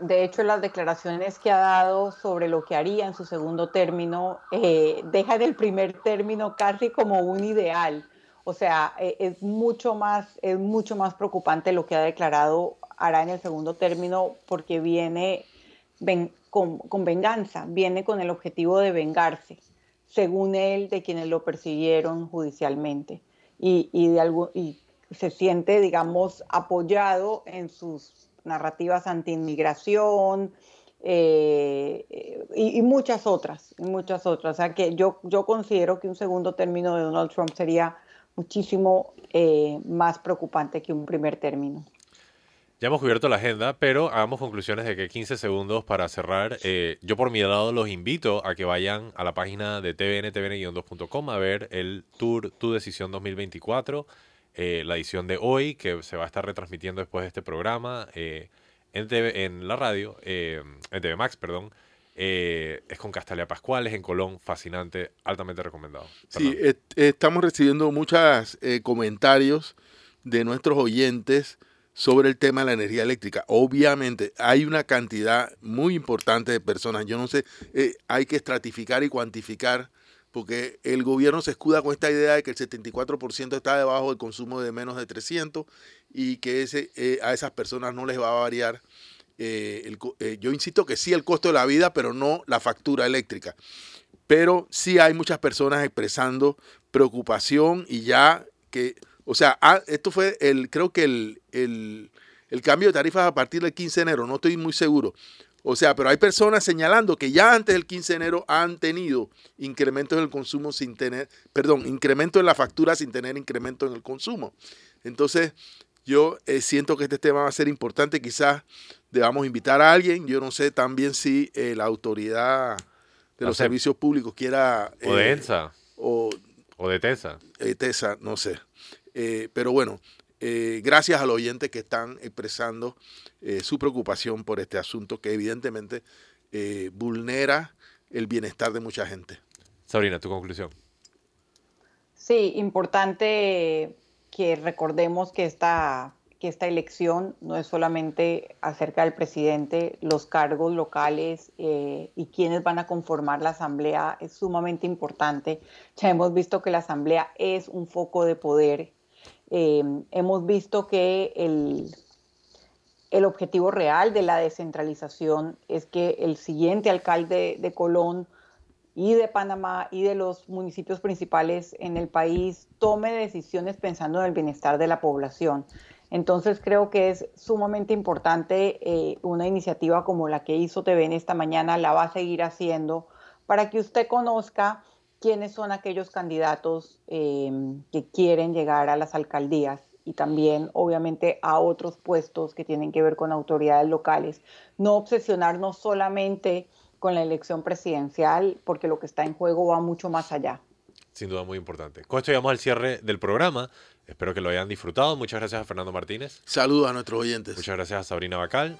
de hecho, las declaraciones que ha dado sobre lo que haría en su segundo término eh, deja el primer término casi como un ideal. O sea, eh, es, mucho más, es mucho más preocupante lo que ha declarado hará en el segundo término porque viene con, venganza, viene con el objetivo de vengarse, según él, de quienes lo persiguieron judicialmente. Y, y, de algo, y se siente, digamos, apoyado en sus narrativas anti-inmigración eh, y, muchas otras, muchas otras. O sea que yo, yo considero que un segundo término de Donald Trump sería muchísimo eh, más preocupante que un primer término. Ya hemos cubierto la agenda, pero hagamos conclusiones de que 15 segundos para cerrar. Eh, yo por mi lado los invito a que vayan a la página de tvn, tvn-2.com a ver el tour Tu Decisión 2024. Eh, la edición de hoy, que se va a estar retransmitiendo después de este programa eh, en, en la radio, eh, en TV Max, perdón. es con Castalia Pascuales en Colón, fascinante, altamente recomendado. Sí, estamos recibiendo muchos comentarios de nuestros oyentes sobre el tema de la energía eléctrica. Obviamente hay una cantidad muy importante de personas, yo no sé, hay que estratificar y cuantificar porque el gobierno se escuda con esta idea de que el 74% está debajo del consumo de menos de 300 y que ese, eh, a esas personas no les va a variar. Eh, eh, yo insisto que sí el costo de la vida, pero no la factura eléctrica. Pero sí hay muchas personas expresando preocupación y ya que, o sea, ah, esto fue el, creo que el, el, el cambio de tarifas a partir del 15 de enero, no estoy muy seguro, o sea, pero hay personas señalando que ya antes del 15 de enero han tenido incrementos en el consumo sin tener, perdón, incremento en la factura sin tener incremento en el consumo. Entonces, yo eh, siento que este tema va a ser importante. Quizás debamos invitar a alguien. Yo no sé también si eh, la autoridad de los servicios públicos quiera... o de eh, ENSA. O, o de TESA. TESA, no sé. pero bueno, eh, gracias a los oyentes que están expresando eh, su preocupación por este asunto que evidentemente eh, vulnera el bienestar de mucha gente. Sabrina, tu conclusión. Sí, importante que recordemos que esta, que esta elección no es solamente acerca del presidente, los cargos locales y quienes van a conformar la asamblea es sumamente importante. Ya hemos visto que la asamblea es un foco de poder Eh, hemos visto que el, el objetivo real de la descentralización es que el siguiente alcalde de Colón y de Panamá y de los municipios principales en el país tome decisiones pensando en el bienestar de la población. Entonces creo que es sumamente importante eh, una iniciativa como la que hizo TVN esta mañana, la va a seguir haciendo para que usted conozca quiénes son aquellos candidatos eh, que quieren llegar a las alcaldías y también obviamente a otros puestos que tienen que ver con autoridades locales. No obsesionarnos solamente con la elección presidencial porque lo que está en juego va mucho más allá. Sin duda muy importante. Con esto llegamos al cierre del programa. Espero que lo hayan disfrutado. Muchas gracias a Fernando Martínez. Saludos a nuestros oyentes. Muchas gracias a Sabrina Bacal.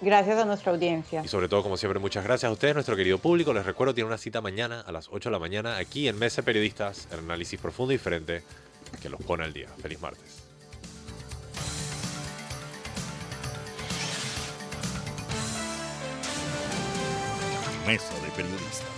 Gracias a nuestra audiencia. Y sobre todo, como siempre, muchas gracias a ustedes, nuestro querido público. Les recuerdo, tiene una cita mañana a las 8 de la mañana aquí en Mesa Periodistas, el análisis profundo y diferente que los pone al día. Feliz martes. Mesa de Periodistas.